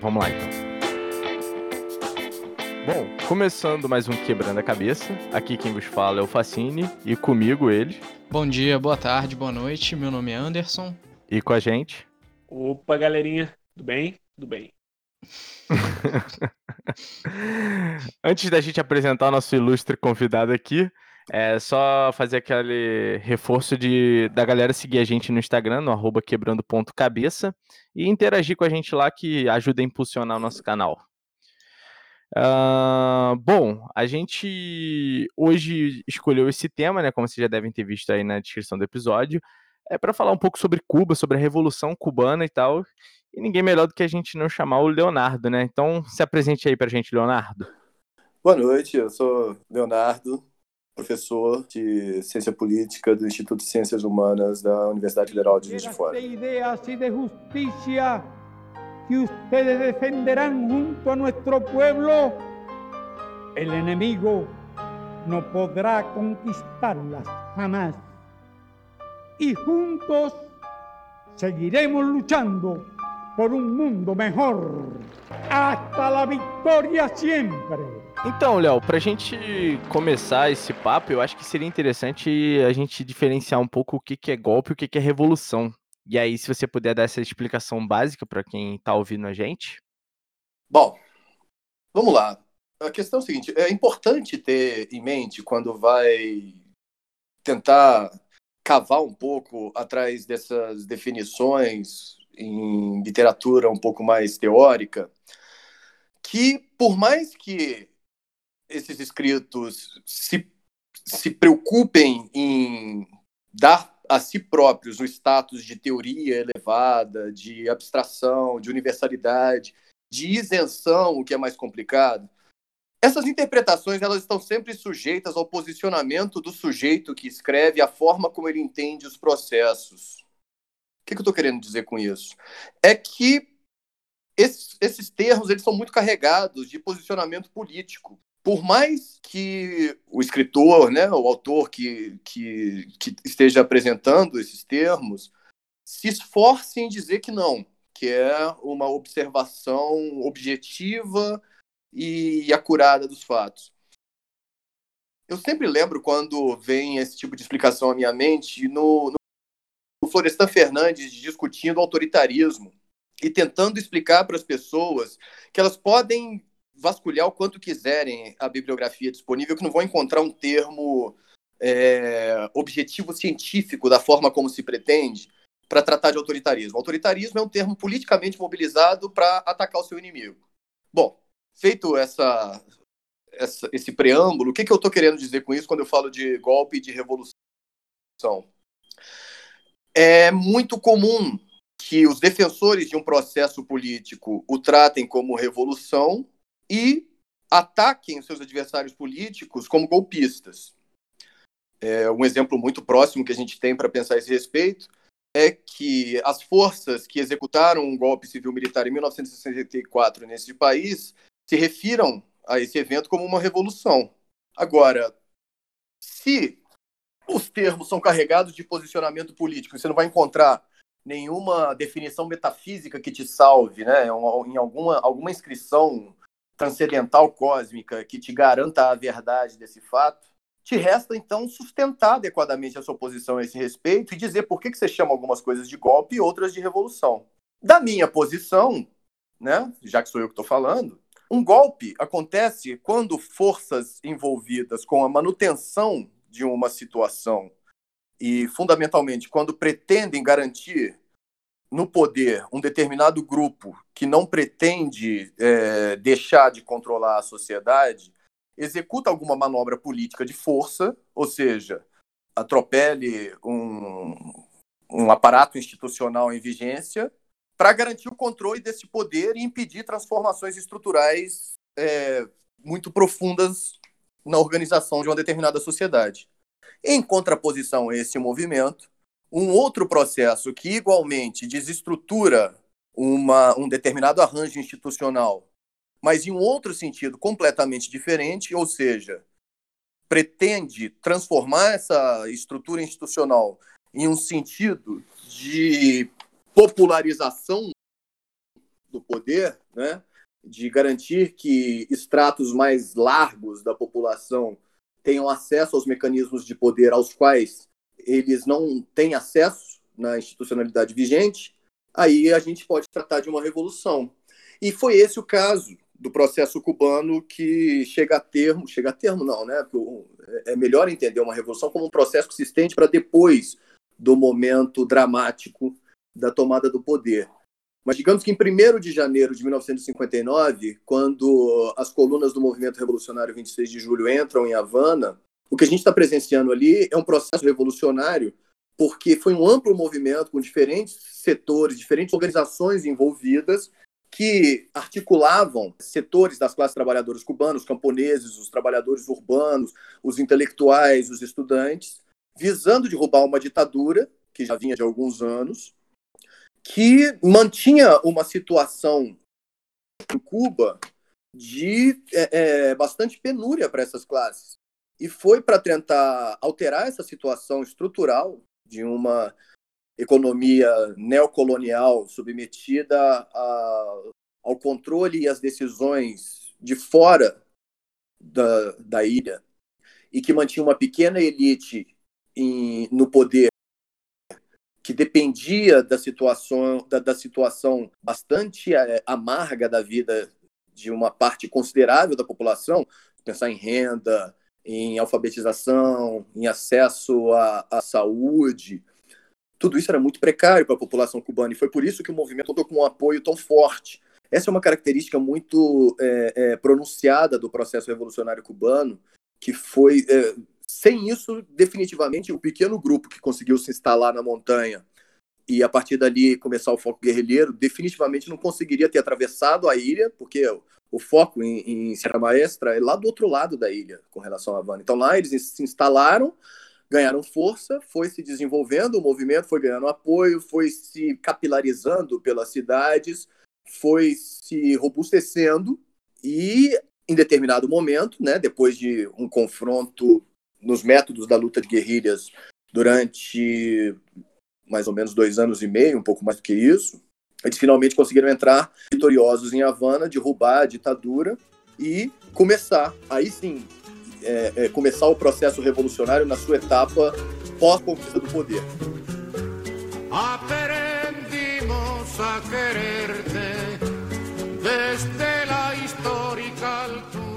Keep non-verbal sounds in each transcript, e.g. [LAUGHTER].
Vamos lá então. Bom, começando mais um Quebrando a Cabeça. Aqui quem vos fala é o Facine e comigo ele. Bom dia, boa tarde, boa noite. Meu nome é Anderson. E com a gente. Opa, galerinha. Tudo bem? Tudo bem. [LAUGHS] Antes da gente apresentar o nosso ilustre convidado aqui, é só fazer aquele reforço de, da galera seguir a gente no Instagram, no arroba quebrando.cabeça, e interagir com a gente lá que ajuda a impulsionar o nosso canal. Uh, bom, a gente hoje escolheu esse tema, né? Como vocês já devem ter visto aí na descrição do episódio, é para falar um pouco sobre Cuba, sobre a Revolução Cubana e tal. E ninguém melhor do que a gente não chamar o Leonardo, né? Então se apresente aí para a gente, Leonardo. Boa noite, eu sou Leonardo, professor de Ciência Política do Instituto de Ciências Humanas da Universidade Federal de Juiz de Fora. ideas y de justicia que ustedes defenderán junto a nuestro pueblo, el enemigo no podrá conquistarlas jamás. Y juntos seguiremos luchando por um mundo melhor. Hasta la vitória sempre. Então, Léo, para a gente começar esse papo, eu acho que seria interessante a gente diferenciar um pouco o que, que é golpe e o que, que é revolução. E aí, se você puder dar essa explicação básica para quem está ouvindo a gente. Bom, vamos lá. A questão é a seguinte: é importante ter em mente quando vai tentar cavar um pouco atrás dessas definições em literatura um pouco mais teórica, que por mais que esses escritos se, se preocupem em dar a si próprios o status de teoria elevada, de abstração, de universalidade, de isenção, o que é mais complicado, essas interpretações elas estão sempre sujeitas ao posicionamento do sujeito que escreve, a forma como ele entende os processos que, que eu estou querendo dizer com isso? É que esses, esses termos eles são muito carregados de posicionamento político. Por mais que o escritor, né, o autor que, que, que esteja apresentando esses termos, se esforce em dizer que não, que é uma observação objetiva e acurada dos fatos. Eu sempre lembro quando vem esse tipo de explicação à minha mente no, Florestan Fernandes discutindo autoritarismo e tentando explicar para as pessoas que elas podem vasculhar o quanto quiserem a bibliografia disponível, que não vão encontrar um termo é, objetivo científico da forma como se pretende para tratar de autoritarismo. Autoritarismo é um termo politicamente mobilizado para atacar o seu inimigo. Bom, feito essa, essa esse preâmbulo, o que, que eu estou querendo dizer com isso quando eu falo de golpe e de revolução? É muito comum que os defensores de um processo político o tratem como revolução e ataquem seus adversários políticos como golpistas. É, um exemplo muito próximo que a gente tem para pensar a esse respeito é que as forças que executaram um golpe civil-militar em 1964 nesse país se refiram a esse evento como uma revolução. Agora, se os termos são carregados de posicionamento político. Você não vai encontrar nenhuma definição metafísica que te salve, né? Em alguma, alguma inscrição transcendental cósmica que te garanta a verdade desse fato. Te resta, então, sustentar adequadamente a sua posição a esse respeito e dizer por que, que você chama algumas coisas de golpe e outras de revolução. Da minha posição, né, já que sou eu que estou falando, um golpe acontece quando forças envolvidas com a manutenção de uma situação e, fundamentalmente, quando pretendem garantir no poder um determinado grupo que não pretende é, deixar de controlar a sociedade, executa alguma manobra política de força, ou seja, atropele um, um aparato institucional em vigência para garantir o controle desse poder e impedir transformações estruturais é, muito profundas na organização de uma determinada sociedade. Em contraposição a esse movimento, um outro processo que igualmente desestrutura uma, um determinado arranjo institucional, mas em um outro sentido completamente diferente, ou seja, pretende transformar essa estrutura institucional em um sentido de popularização do poder, né, de garantir que estratos mais largos da população tenham acesso aos mecanismos de poder aos quais eles não têm acesso na institucionalidade vigente, aí a gente pode tratar de uma revolução. E foi esse o caso do processo cubano que chega a termo, chega a termo não, né? É melhor entender uma revolução como um processo que se estende para depois do momento dramático da tomada do poder. Mas digamos que em 1 de janeiro de 1959, quando as colunas do movimento revolucionário 26 de julho entram em Havana, o que a gente está presenciando ali é um processo revolucionário, porque foi um amplo movimento com diferentes setores, diferentes organizações envolvidas, que articulavam setores das classes trabalhadoras cubanas, os camponeses, os trabalhadores urbanos, os intelectuais, os estudantes, visando derrubar uma ditadura que já vinha de alguns anos, que mantinha uma situação em Cuba de é, é, bastante penúria para essas classes. E foi para tentar alterar essa situação estrutural de uma economia neocolonial submetida a, ao controle e às decisões de fora da, da ilha e que mantinha uma pequena elite em, no poder que dependia da situação, da, da situação bastante é, amarga da vida de uma parte considerável da população, pensar em renda, em alfabetização, em acesso à, à saúde, tudo isso era muito precário para a população cubana e foi por isso que o movimento contou com um apoio tão forte. Essa é uma característica muito é, é, pronunciada do processo revolucionário cubano, que foi, é, sem isso, definitivamente, o pequeno grupo que conseguiu se instalar na montanha e a partir dali começar o foco guerrilheiro, definitivamente não conseguiria ter atravessado a ilha, porque o foco em, em Serra Maestra é lá do outro lado da ilha, com relação à Havana. Então lá eles se instalaram, ganharam força, foi se desenvolvendo, o movimento foi ganhando apoio, foi se capilarizando pelas cidades, foi se robustecendo e, em determinado momento, né, depois de um confronto nos métodos da luta de guerrilhas durante mais ou menos dois anos e meio, um pouco mais do que isso, eles finalmente conseguiram entrar vitoriosos em Havana, derrubar a ditadura e começar, aí sim, é, é, começar o processo revolucionário na sua etapa pós-conquista do poder. Aprendimos a quererte desde a histórica altura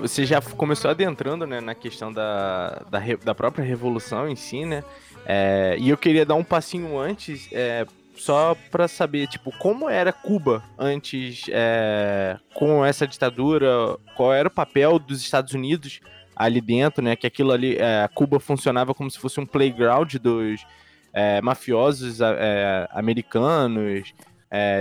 Você já começou adentrando né, na questão da, da, da própria revolução em si, né? É, e eu queria dar um passinho antes é, só para saber, tipo, como era Cuba antes é, com essa ditadura, qual era o papel dos Estados Unidos ali dentro, né? Que aquilo ali, é, Cuba funcionava como se fosse um playground dos é, mafiosos é, americanos.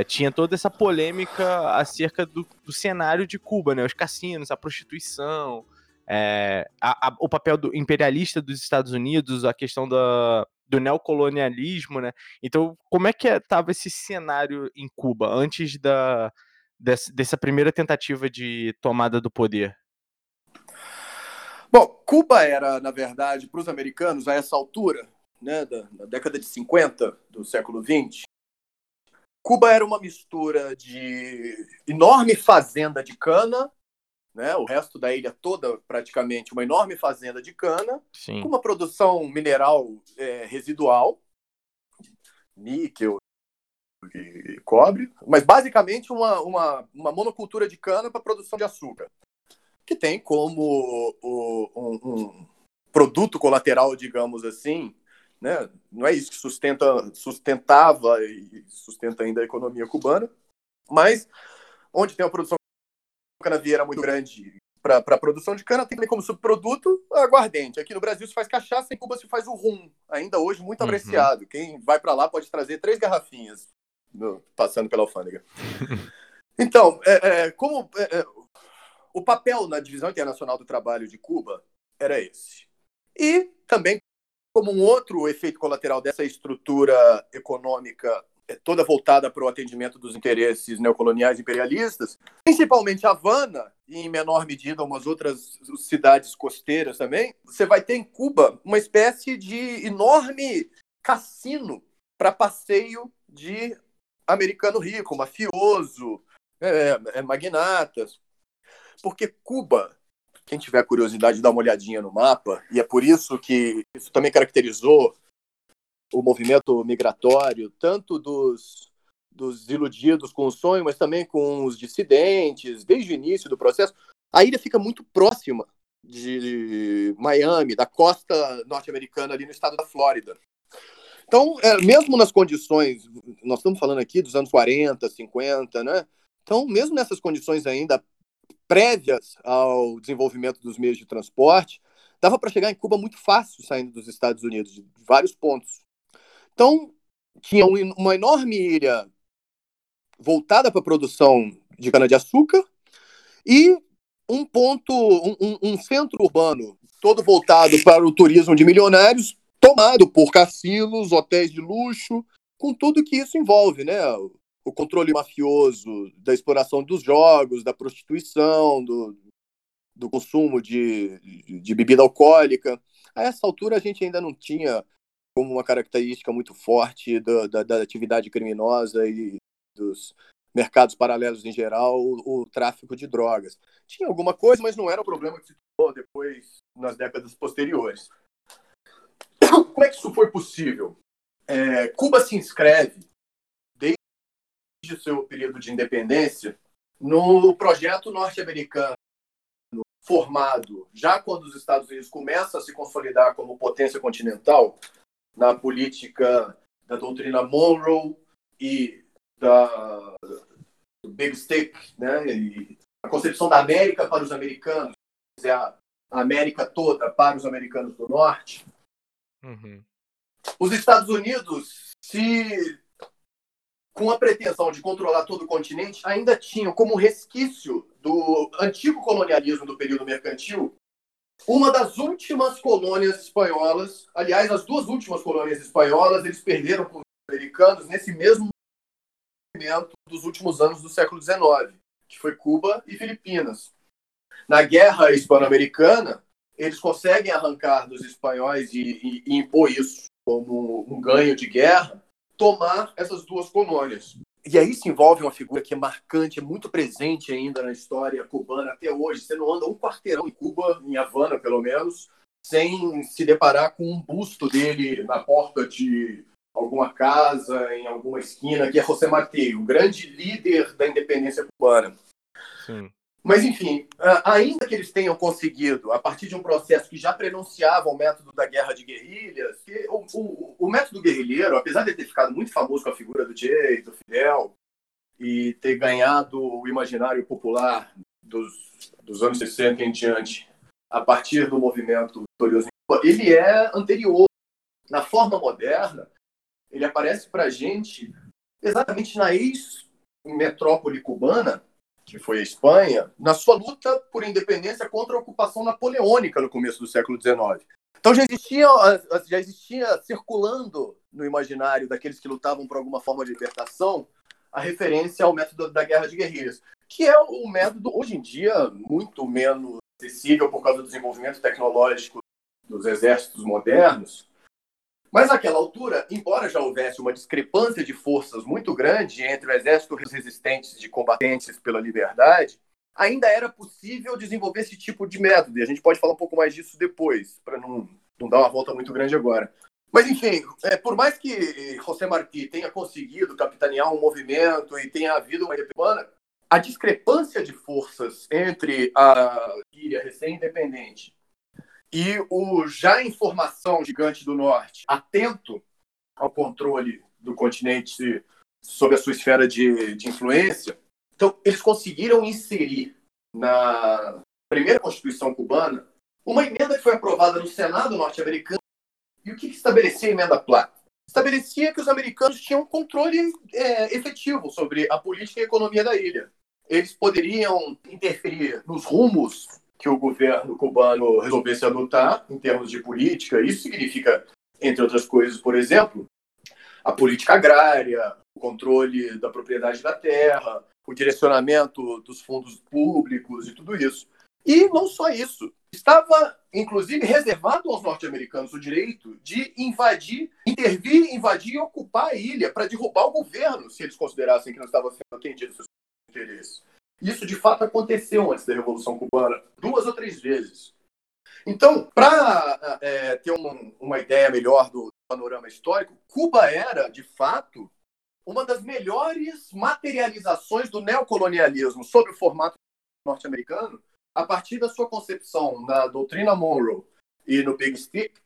Tinha toda essa polêmica acerca do, do, cenário de Cuba, né? Os cassinos, a prostituição, é, a, a, o papel do imperialista dos Estados Unidos, a questão da, do neocolonialismo, né? Então, como é que estava esse cenário em Cuba antes da, dessa, dessa primeira tentativa de tomada do poder? Bom, Cuba era, na verdade, para os americanos, a essa altura, né, da, da, década de 50 do século 20, Cuba era uma mistura de enorme fazenda de cana né? O resto da ilha toda, praticamente, uma enorme fazenda de cana, Sim. com uma produção mineral é, residual, níquel e cobre, mas basicamente uma, uma, uma monocultura de cana para produção de açúcar, que tem como o, um, um produto colateral, digamos assim, né? não é isso que sustenta, sustentava e sustenta ainda a economia cubana, mas onde tem a produção canavieira muito grande para a produção de cana, tem como subproduto aguardente. Aqui no Brasil se faz cachaça, em Cuba se faz o rum, ainda hoje muito uhum. apreciado. Quem vai para lá pode trazer três garrafinhas no, passando pela alfândega. [LAUGHS] então, é, é, como é, é, o papel na divisão internacional do trabalho de Cuba era esse. E também como um outro efeito colateral dessa estrutura econômica toda voltada para o atendimento dos interesses neocoloniais imperialistas, principalmente Havana e em menor medida umas outras cidades costeiras também. Você vai ter em Cuba uma espécie de enorme cassino para passeio de americano rico, mafioso, é, é, magnatas. Porque Cuba, quem tiver curiosidade, dá uma olhadinha no mapa, e é por isso que isso também caracterizou o movimento migratório, tanto dos, dos iludidos com o sonho, mas também com os dissidentes, desde o início do processo. A ilha fica muito próxima de Miami, da costa norte-americana, ali no estado da Flórida. Então, é, mesmo nas condições, nós estamos falando aqui dos anos 40, 50, né? Então, mesmo nessas condições ainda prévias ao desenvolvimento dos meios de transporte, dava para chegar em Cuba muito fácil saindo dos Estados Unidos, de vários pontos. Então, tinha uma enorme ilha voltada para a produção de cana-de-açúcar e um ponto, um, um, centro urbano todo voltado para o turismo de milionários, tomado por cassinos, hotéis de luxo, com tudo que isso envolve, né? O controle mafioso da exploração dos jogos, da prostituição, do, do consumo de, de, bebida alcoólica. A essa altura a gente ainda não tinha como uma característica muito forte da, da, da atividade criminosa e dos mercados paralelos em geral, o, o, tráfico de drogas. Tinha alguma coisa, mas não era o problema que se tornou depois, nas décadas posteriores. Como é que isso foi possível? É, Cuba se inscreve, desde seu período de independência, no projeto norte-americano formado já quando os Estados Unidos começam a se consolidar como potência continental, na política da doutrina Monroe e da do Big Stick, né? E a concepção da América para os americanos, é a América toda para os americanos do Norte. Uhum. Os Estados Unidos, se com a pretensão de controlar todo o continente, ainda tinham como resquício do antigo colonialismo do período mercantil uma das últimas colônias espanholas, aliás, as duas últimas colônias espanholas, eles perderam para os americanos nesse mesmo movimento dos últimos anos do século XIX, que foi Cuba e Filipinas. Na Guerra Hispano-Americana, eles conseguem arrancar dos espanhóis e, e, e impor isso como um ganho de guerra, tomar essas duas colônias. E aí se envolve uma figura que é marcante, é muito presente ainda na história cubana até hoje. Você não anda um quarteirão em Cuba, em Havana pelo menos, sem se deparar com um busto dele na porta de alguma casa, em alguma esquina, que é José Martí, o grande líder da independência cubana. Sim. Mas, enfim, ainda que eles tenham conseguido, a partir de um processo que já prenunciava o método da guerra de guerrilhas, o, o, o método guerrilheiro, apesar de ter ficado muito famoso com a figura do Che, do Fidel, e ter ganhado o imaginário popular dos, dos anos 60 em diante, a partir do movimento vitorioso, ele é anterior. Na forma moderna, ele aparece para a gente exatamente na ex-metrópole cubana, que foi a Espanha, na sua luta por independência contra a ocupação napoleônica no começo do século XIX. Então já existia, já existia circulando no imaginário daqueles que lutavam por alguma forma de libertação a referência ao método da guerra de guerrilhas, que é um método hoje em dia muito menos acessível por causa do desenvolvimento tecnológico dos exércitos modernos, mas naquela altura, embora já houvesse uma discrepância de forças muito grande entre o exército resistentes de combatentes pela liberdade, ainda era possível desenvolver esse tipo de método. E a gente pode falar um pouco mais disso depois, para não, não dar uma volta muito grande agora. Mas, enfim, é, por mais que José Martí tenha conseguido capitanear um movimento e tenha havido uma independência, a discrepância de forças entre a Síria recém-independente e o já em formação gigante do norte, atento ao controle do continente sob a sua esfera de, de influência, então eles conseguiram inserir na primeira Constituição cubana uma emenda que foi aprovada no Senado norte-americano. E o que, que estabelecia a emenda Platt? Estabelecia que os americanos tinham controle é, efetivo sobre a política e a economia da ilha. Eles poderiam interferir nos rumos que o governo cubano resolvesse adotar em termos de política. Isso significa, entre outras coisas, por exemplo, a política agrária, o controle da propriedade da terra, o direcionamento dos fundos públicos e tudo isso. E não só isso. Estava, inclusive, reservado aos norte-americanos o direito de invadir intervir, invadir e ocupar a ilha para derrubar o governo, se eles considerassem que não estava sendo atendido seus interesses. Isso de fato aconteceu antes da Revolução Cubana, duas ou três vezes. Então, para é, ter um, uma ideia melhor do panorama histórico, Cuba era, de fato, uma das melhores materializações do neocolonialismo sob o formato norte-americano, a partir da sua concepção na doutrina Monroe e no Big Stick,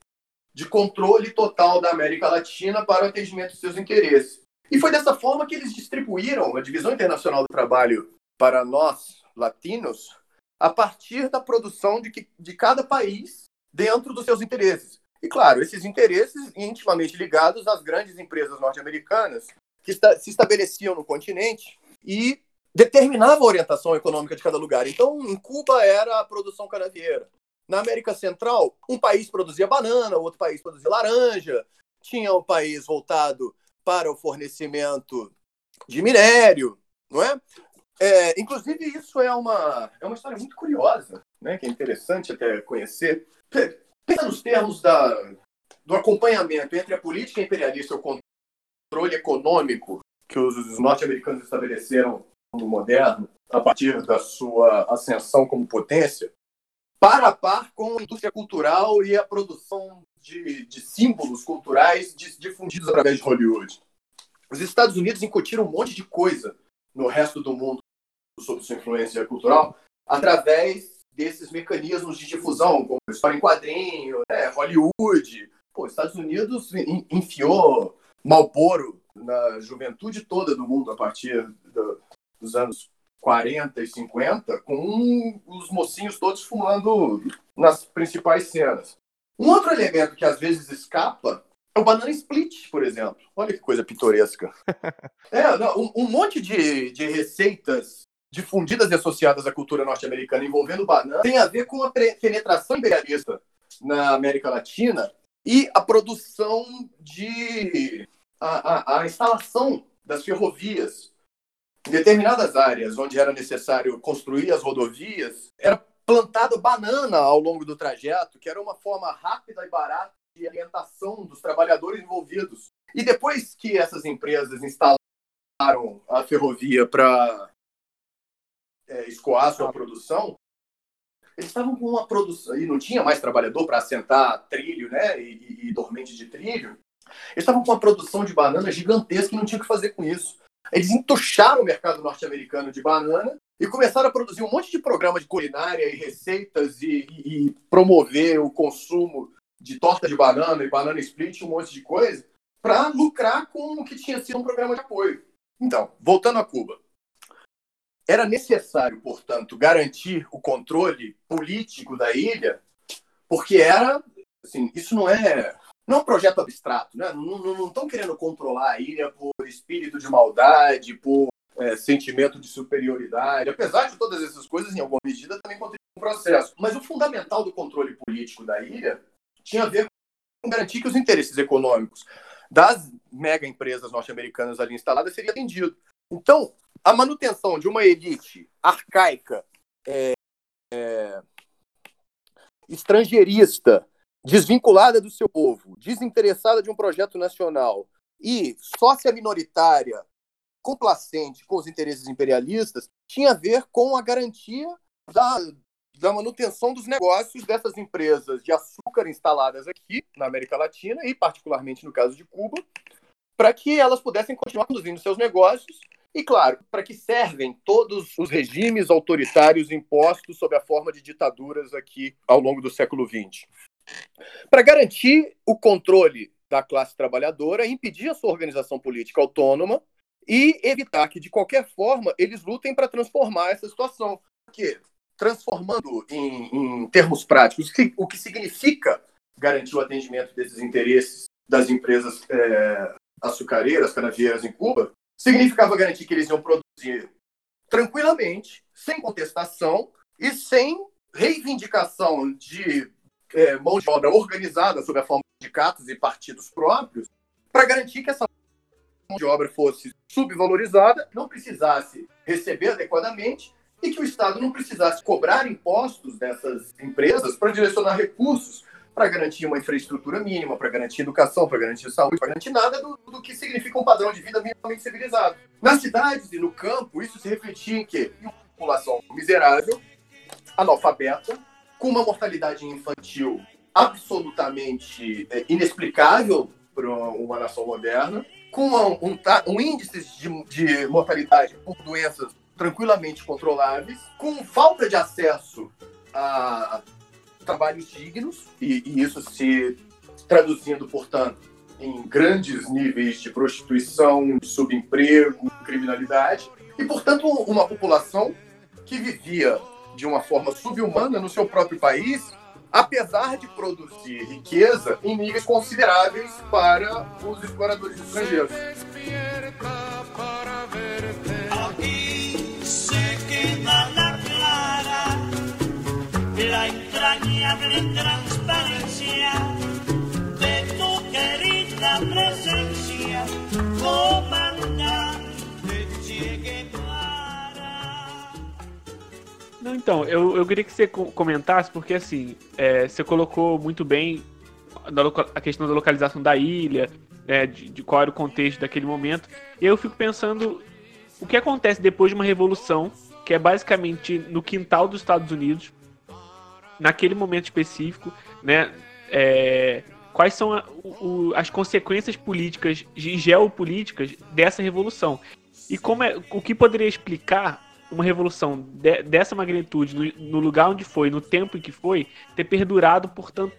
de controle total da América Latina para o atendimento de seus interesses. E foi dessa forma que eles distribuíram a Divisão Internacional do Trabalho para nós, latinos, a partir da produção de, que, de cada país dentro dos seus interesses. E, claro, esses interesses intimamente ligados às grandes empresas norte-americanas que está, se estabeleciam no continente e determinavam a orientação econômica de cada lugar. Então, em Cuba era a produção canavieira. Na América Central, um país produzia banana, outro país produzia laranja, tinha um país voltado para o fornecimento de minério, não é? É inclusive, isso é uma, é uma história muito curiosa, né? que é interessante até conhecer. Pensa nos termos da, do acompanhamento entre a política imperialista e o controle econômico que os norte-americanos estabeleceram no moderno, a partir da sua ascensão como potência, para a par com a indústria cultural e a produção de, de símbolos culturais difundidos através de Hollywood. Os Estados Unidos incutiram um monte de coisa no resto do mundo sobre sua influência cultural através desses mecanismos de difusão, como história em quadrinho, né, Hollywood. Pô, os Estados Unidos enfiou Malboro na juventude toda do mundo a partir do, dos anos 40 e 50, com os mocinhos todos fumando nas principais cenas. Um outro elemento que às vezes escapa é o banana split, por exemplo. Olha que coisa pitoresca. [LAUGHS] é, não, um, um, monte de, de receitas difundidas e associadas à cultura norte-americana envolvendo banana tem a ver com a penetração imperialista na América Latina e a produção de. a, a, a instalação das ferrovias em determinadas áreas onde era necessário construir as rodovias, era plantado banana ao longo do trajeto, que era uma forma rápida e barata de alimentação dos trabalhadores envolvidos. E depois que essas empresas instalaram a ferrovia para é, escoar sua produção, eles estavam com uma produção, e não tinha mais trabalhador para assentar trilho né, e, e, dormente de trilho, eles estavam com uma produção de banana gigantesca e não tinha o que fazer com isso. Eles entucharam o mercado norte-americano de banana e começaram a produzir um monte de programas de culinária e receitas e, e, e promover o consumo de torta de banana e banana split, um monte de coisa, para lucrar com o que tinha sido um programa de apoio. Então, voltando a Cuba. Era necessário, portanto, garantir o controle político da ilha, porque era, assim, isso não é não é um projeto abstrato, né? Não estão querendo controlar a ilha por espírito de maldade, por é, sentimento de superioridade. Apesar de todas essas coisas, em alguma medida, também contribuem no processo. Mas o fundamental do controle político da ilha tinha a ver com garantir que os interesses econômicos das mega empresas norte-americanas ali instaladas seria atendido. Então, a manutenção de uma elite arcaica, é, é, estrangeirista, desvinculada do seu povo, desinteressada de um projeto nacional e sócia minoritária, complacente com os interesses imperialistas, tinha a ver com a garantia da, da manutenção dos negócios dessas empresas de açúcar instaladas aqui na América Latina e particularmente no caso de Cuba, para que elas pudessem continuar conduzindo seus negócios e, claro, para que servem todos os regimes autoritários impostos sob a forma de ditaduras aqui ao longo do século XX. Para garantir o controle da classe trabalhadora, impedir a sua organização política autônoma e evitar que, de qualquer forma, eles lutem para transformar essa situação. Porque, transformando em, em termos práticos, o que significa garantir o atendimento desses interesses das empresas é, açucareiras, canavieiras em Cuba, significava garantir que eles iam produzir tranquilamente, sem contestação e sem reivindicação de é, mão de obra organizada sob a forma de sindicatos e partidos próprios, para garantir que essa mão de obra fosse subvalorizada, não precisasse receber adequadamente e que o Estado não precisasse cobrar impostos dessas empresas para direcionar recursos para garantir uma infraestrutura mínima, para garantir educação, para garantir saúde, para garantir nada do, do, que significa um padrão de vida minimamente civilizado. Nas cidades e no campo, isso se refletia em quê? Em uma população miserável, analfabeta, com uma mortalidade infantil absolutamente é, inexplicável para uma nação moderna, com um, um, um índice de, de mortalidade por doenças tranquilamente controláveis, com falta de acesso a trabalhos dignos, e, e isso se traduzindo, portanto, em grandes níveis de prostituição, subemprego, criminalidade, e, portanto, uma população que vivia de uma forma subhumana no seu próprio país, apesar de produzir riqueza em níveis consideráveis para os exploradores estrangeiros. La entrañable transparencia de tu querida presencia, comandante Che Guevara. Não, então, eu, eu queria que você comentasse, porque assim, é, você colocou muito bem a questão da localização da ilha, né, de, de qual era o contexto daquele momento. E eu fico pensando o que acontece depois de uma revolução, que é basicamente no quintal dos Estados Unidos, naquele momento específico, né? É, quais são a, o, as consequências políticas e geopolíticas dessa revolução? E como é, o que poderia explicar uma revolução de, dessa magnitude, no, no, lugar onde foi, no tempo em que foi, ter perdurado por tanto,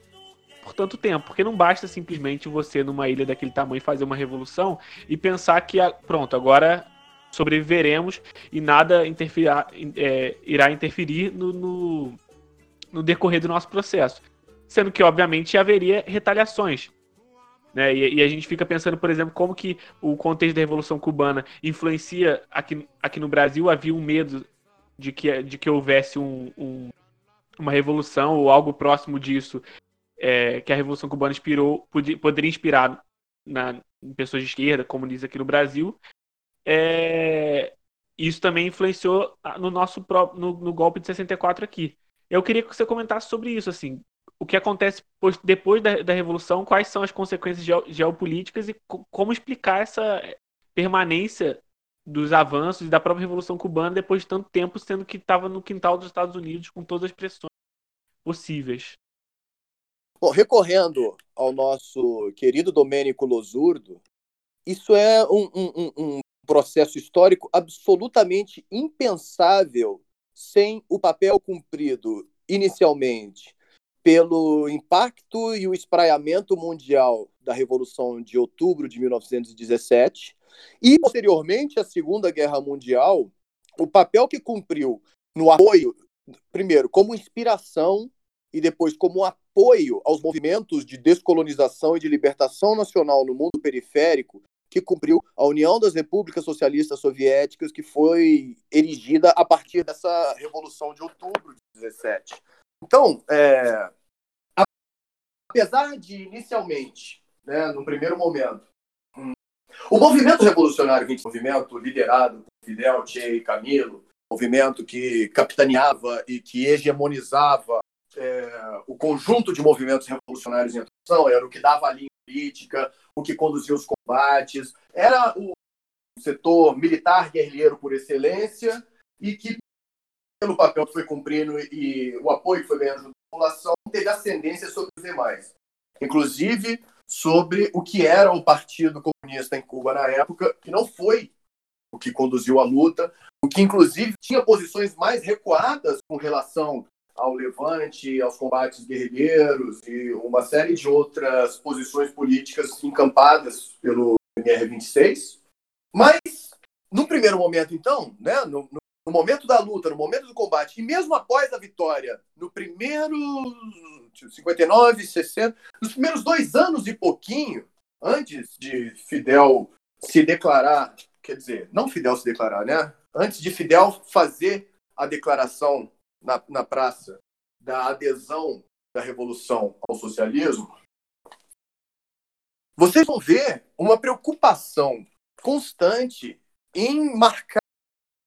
por tanto tempo? Porque não basta simplesmente você, numa ilha daquele tamanho, fazer uma revolução e pensar que, pronto, agora sobreviveremos e nada é, irá interferir no no decorrer do nosso processo. Sendo que, obviamente, haveria retaliações. Né? E, e, a gente fica pensando, por exemplo, como que o contexto da Revolução Cubana influencia aqui, aqui no Brasil. Havia um medo de que, de que houvesse um, um, uma revolução ou algo próximo disso é, que a Revolução Cubana inspirou, poderia inspirar na, em pessoas de esquerda, diz aqui no Brasil. É, isso também influenciou no nosso no, no golpe de 64 aqui. Eu queria que você comentasse sobre isso, assim, o que acontece depois da, da Revolução, quais são as consequências geopolíticas e como explicar essa permanência dos avanços da própria Revolução Cubana depois de tanto tempo, sendo que estava no quintal dos Estados Unidos com todas as pressões possíveis. Bom, recorrendo ao nosso querido Domênico Losurdo, isso é um, um, um processo histórico absolutamente impensável sem o papel cumprido inicialmente pelo impacto e o espraiamento mundial da Revolução de Outubro de 1917 e, posteriormente, a Segunda Guerra Mundial, o papel que cumpriu no apoio, primeiro, como inspiração e depois como apoio aos movimentos de descolonização e de libertação nacional no mundo periférico que cumpriu a União das Repúblicas Socialistas Soviéticas, que foi erigida a partir dessa Revolução de Outubro de 17. Então, é, apesar de inicialmente, né, no primeiro momento, um, o movimento revolucionário, o movimento liderado por Fidel, Che e Camilo, movimento que capitaneava e que hegemonizava é, o conjunto de movimentos revolucionários em atuação, era o que dava a linha política, o que conduzia os combates, era o setor militar guerrilheiro por excelência e que, pelo papel que foi cumprindo e o apoio que foi ganhando da população, teve ascendência sobre os demais. Inclusive sobre o que era o Partido Comunista em Cuba na época, que não foi o que conduziu a luta, o que inclusive tinha posições mais recuadas com relação ao levante, aos combates guerrilheiros e uma série de outras posições políticas encampadas pelo MR-26. Mas, no primeiro momento, então, né, no, no, momento da luta, no momento do combate, e mesmo após a vitória, no primeiro 59, 60, nos primeiros dois anos e pouquinho, antes de Fidel se declarar, quer dizer, não Fidel se declarar, né? Antes de Fidel fazer a declaração na, na praça da adesão da revolução ao socialismo, vocês vão ver uma preocupação constante em marcar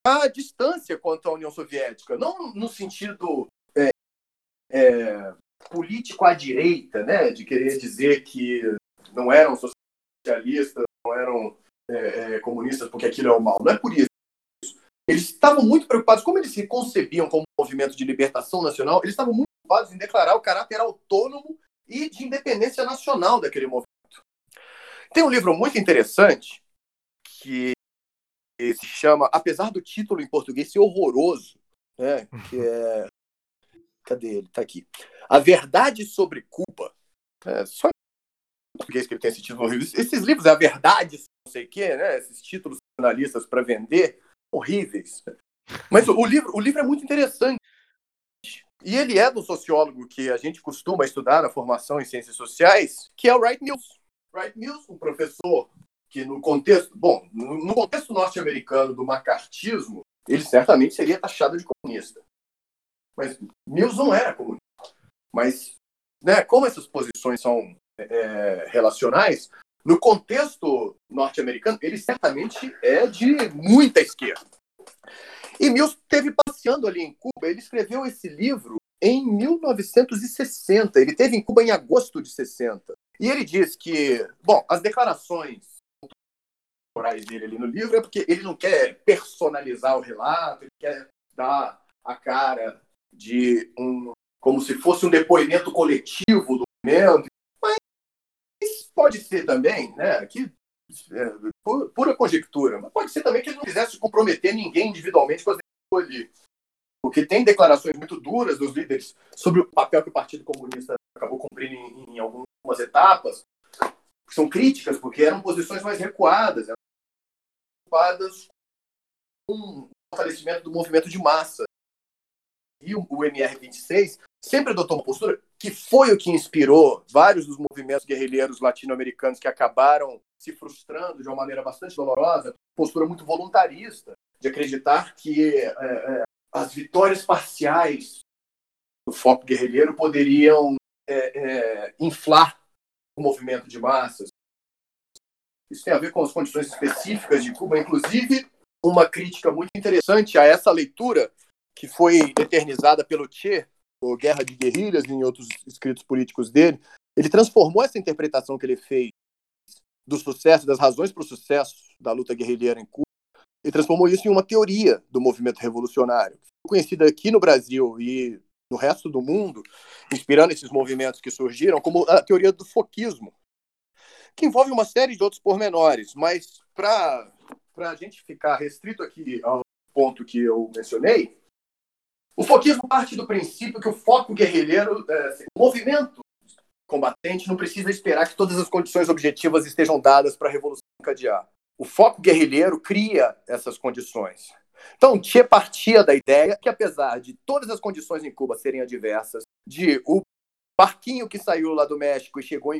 a distância quanto à União Soviética, não no sentido é, é, político à direita, né, de querer dizer que não eram socialistas, não eram é, é, comunistas porque aquilo é o mal. Não é por isso. Eles estavam muito preocupados, como eles se concebiam como um movimento de libertação nacional, eles estavam muito preocupados em declarar o caráter autônomo e de independência nacional daquele movimento. Tem um livro muito interessante que se chama, apesar do título em português ser horroroso, né, que é [LAUGHS] cadê ele? Tá aqui. A Verdade sobre Cuba. É, só em português que ele tem esse título horrível. Esses livros, A Verdade, não sei o quê, né? Esses títulos jornalistas para vender, horríveis. Mas o, livro, o livro é muito interessante. E ele é do sociólogo que a gente costuma estudar na formação em ciências sociais, que é o Wright Mills. Wright Mills, um professor que no contexto, bom, no contexto norte-americano do macartismo, ele certamente seria taxado de comunista. Mas Mills não era comunista. Mas, né, como essas posições são é, relacionais, no contexto norte-americano, ele certamente é de muita esquerda. E Mills teve passeando ali em Cuba. Ele escreveu esse livro em 1960. Ele teve em Cuba em agosto de 60. E ele diz que, bom, as declarações morais dele ali no livro é porque ele não quer personalizar o relato, ele quer dar a cara de um como se fosse um depoimento coletivo do movimento, mas pode ser também, né, que é, pura conjectura, mas pode ser também que ele não quisesse comprometer ninguém individualmente com as ali. Porque tem declarações muito duras dos líderes sobre o papel que o Partido Comunista acabou cumprindo em, em algumas etapas, que são críticas, porque eram posições mais recuadas, eram com o fortalecimento do movimento de massa. E o, o MR-26 sempre adotou uma postura que foi o que inspirou vários dos movimentos guerrilheiros latino-americanos que acabaram se frustrando de uma maneira bastante dolorosa, postura muito voluntarista, de acreditar que é, é, as vitórias parciais do foco guerrilheiro poderiam é, é, inflar o movimento de massas. Isso tem a ver com as condições específicas de Cuba, inclusive uma crítica muito interessante a essa leitura que foi eternizada pelo Che, o Guerra de Guerrilhas e em outros escritos políticos dele. Ele transformou essa interpretação que ele fez do sucesso, das razões para o sucesso da luta guerrilheira em Cuba, e transformou isso em uma teoria do movimento revolucionário, conhecida aqui no Brasil e no resto do mundo, inspirando esses movimentos que surgiram, como a teoria do foquismo, que envolve uma série de outros pormenores, mas para a gente ficar restrito aqui ao ponto que eu mencionei, o foquismo parte do princípio que o foco guerrilheiro, é, o movimento combatente não precisa esperar que todas as condições objetivas estejam dadas para a revolução encadear. O foco guerrilheiro cria essas condições. Então, Che partia da ideia que, apesar de todas as condições em Cuba serem adversas, de o barquinho que saiu lá do México e chegou em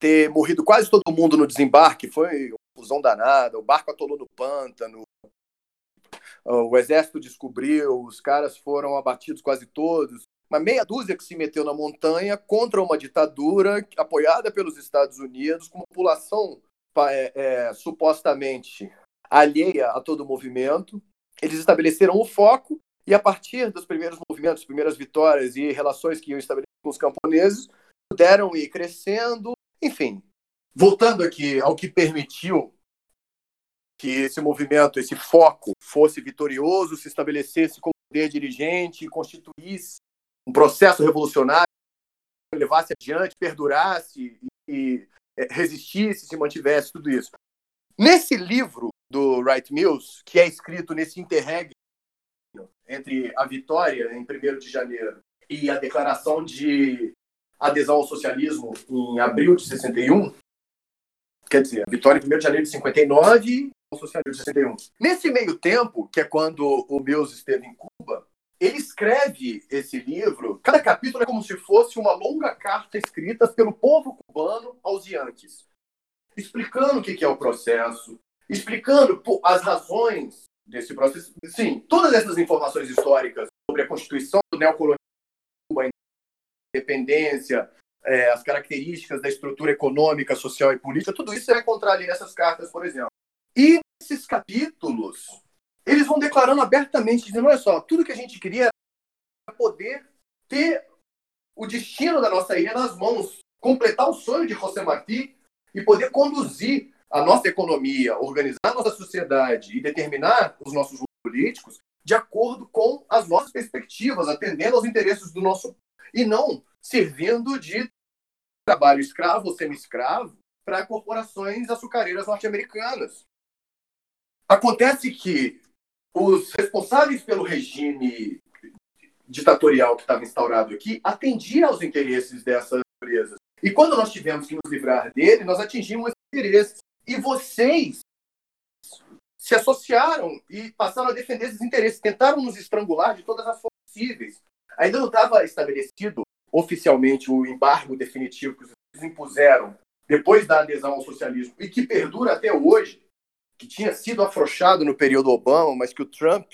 ter morrido quase todo mundo no desembarque, foi uma fusão danada, o barco atolou no pântano, o exército descobriu, os caras foram abatidos quase todos, uma meia dúzia que se meteu na montanha contra uma ditadura apoiada pelos Estados Unidos, com população é, é, supostamente alheia a todo o movimento, eles estabeleceram o foco e a partir dos primeiros movimentos, primeiras vitórias e relações que iam estabelecer com os camponeses, puderam ir crescendo, enfim. Voltando aqui ao que permitiu que esse movimento, esse foco fosse vitorioso, se estabelecesse como poder dirigente, constituísse um processo revolucionário, levasse adiante, perdurasse e é, resistisse, se mantivesse, tudo isso. Nesse livro do Wright Mills, que é escrito nesse interregno entre a vitória em 1 de janeiro e a declaração de adesão ao socialismo em abril de 61, quer dizer, a vitória em 1 de janeiro de 59 e o socialismo de 61. Nesse meio tempo, que é quando o Mills esteve em Cuba, ele escreve esse livro, cada capítulo é como se fosse uma longa carta escrita pelo povo cubano aos Yankees, explicando o que é o processo, explicando as razões desse processo. Sim, todas essas informações históricas sobre a constituição do neocolonialismo, a independência, é, as características da estrutura econômica, social e política, tudo isso você vai encontrar ali nessas cartas, por exemplo. E esses capítulos, eles vão declarando abertamente, dizendo, olha só, tudo que a gente queria era poder ter o destino da nossa ilha nas mãos, completar o sonho de José Martí e poder conduzir a nossa economia, organizar a nossa sociedade e determinar os nossos políticos de acordo com as nossas perspectivas, atendendo aos interesses do nosso e não servindo de trabalho escravo ou semi-escravo para corporações açucareiras norte-americanas. Acontece que os responsáveis pelo regime ditatorial que estava instaurado aqui atendiam aos interesses dessas empresas. E quando nós tivemos que nos livrar dele, nós atingimos esses interesses. E vocês se associaram e passaram a defender esses interesses, tentaram nos estrangular de todas as formas possíveis. Ainda não estava estabelecido oficialmente o embargo definitivo que os impuseram depois da adesão ao socialismo e que perdura até hoje, que tinha sido afrouxado no período Obama, mas que o Trump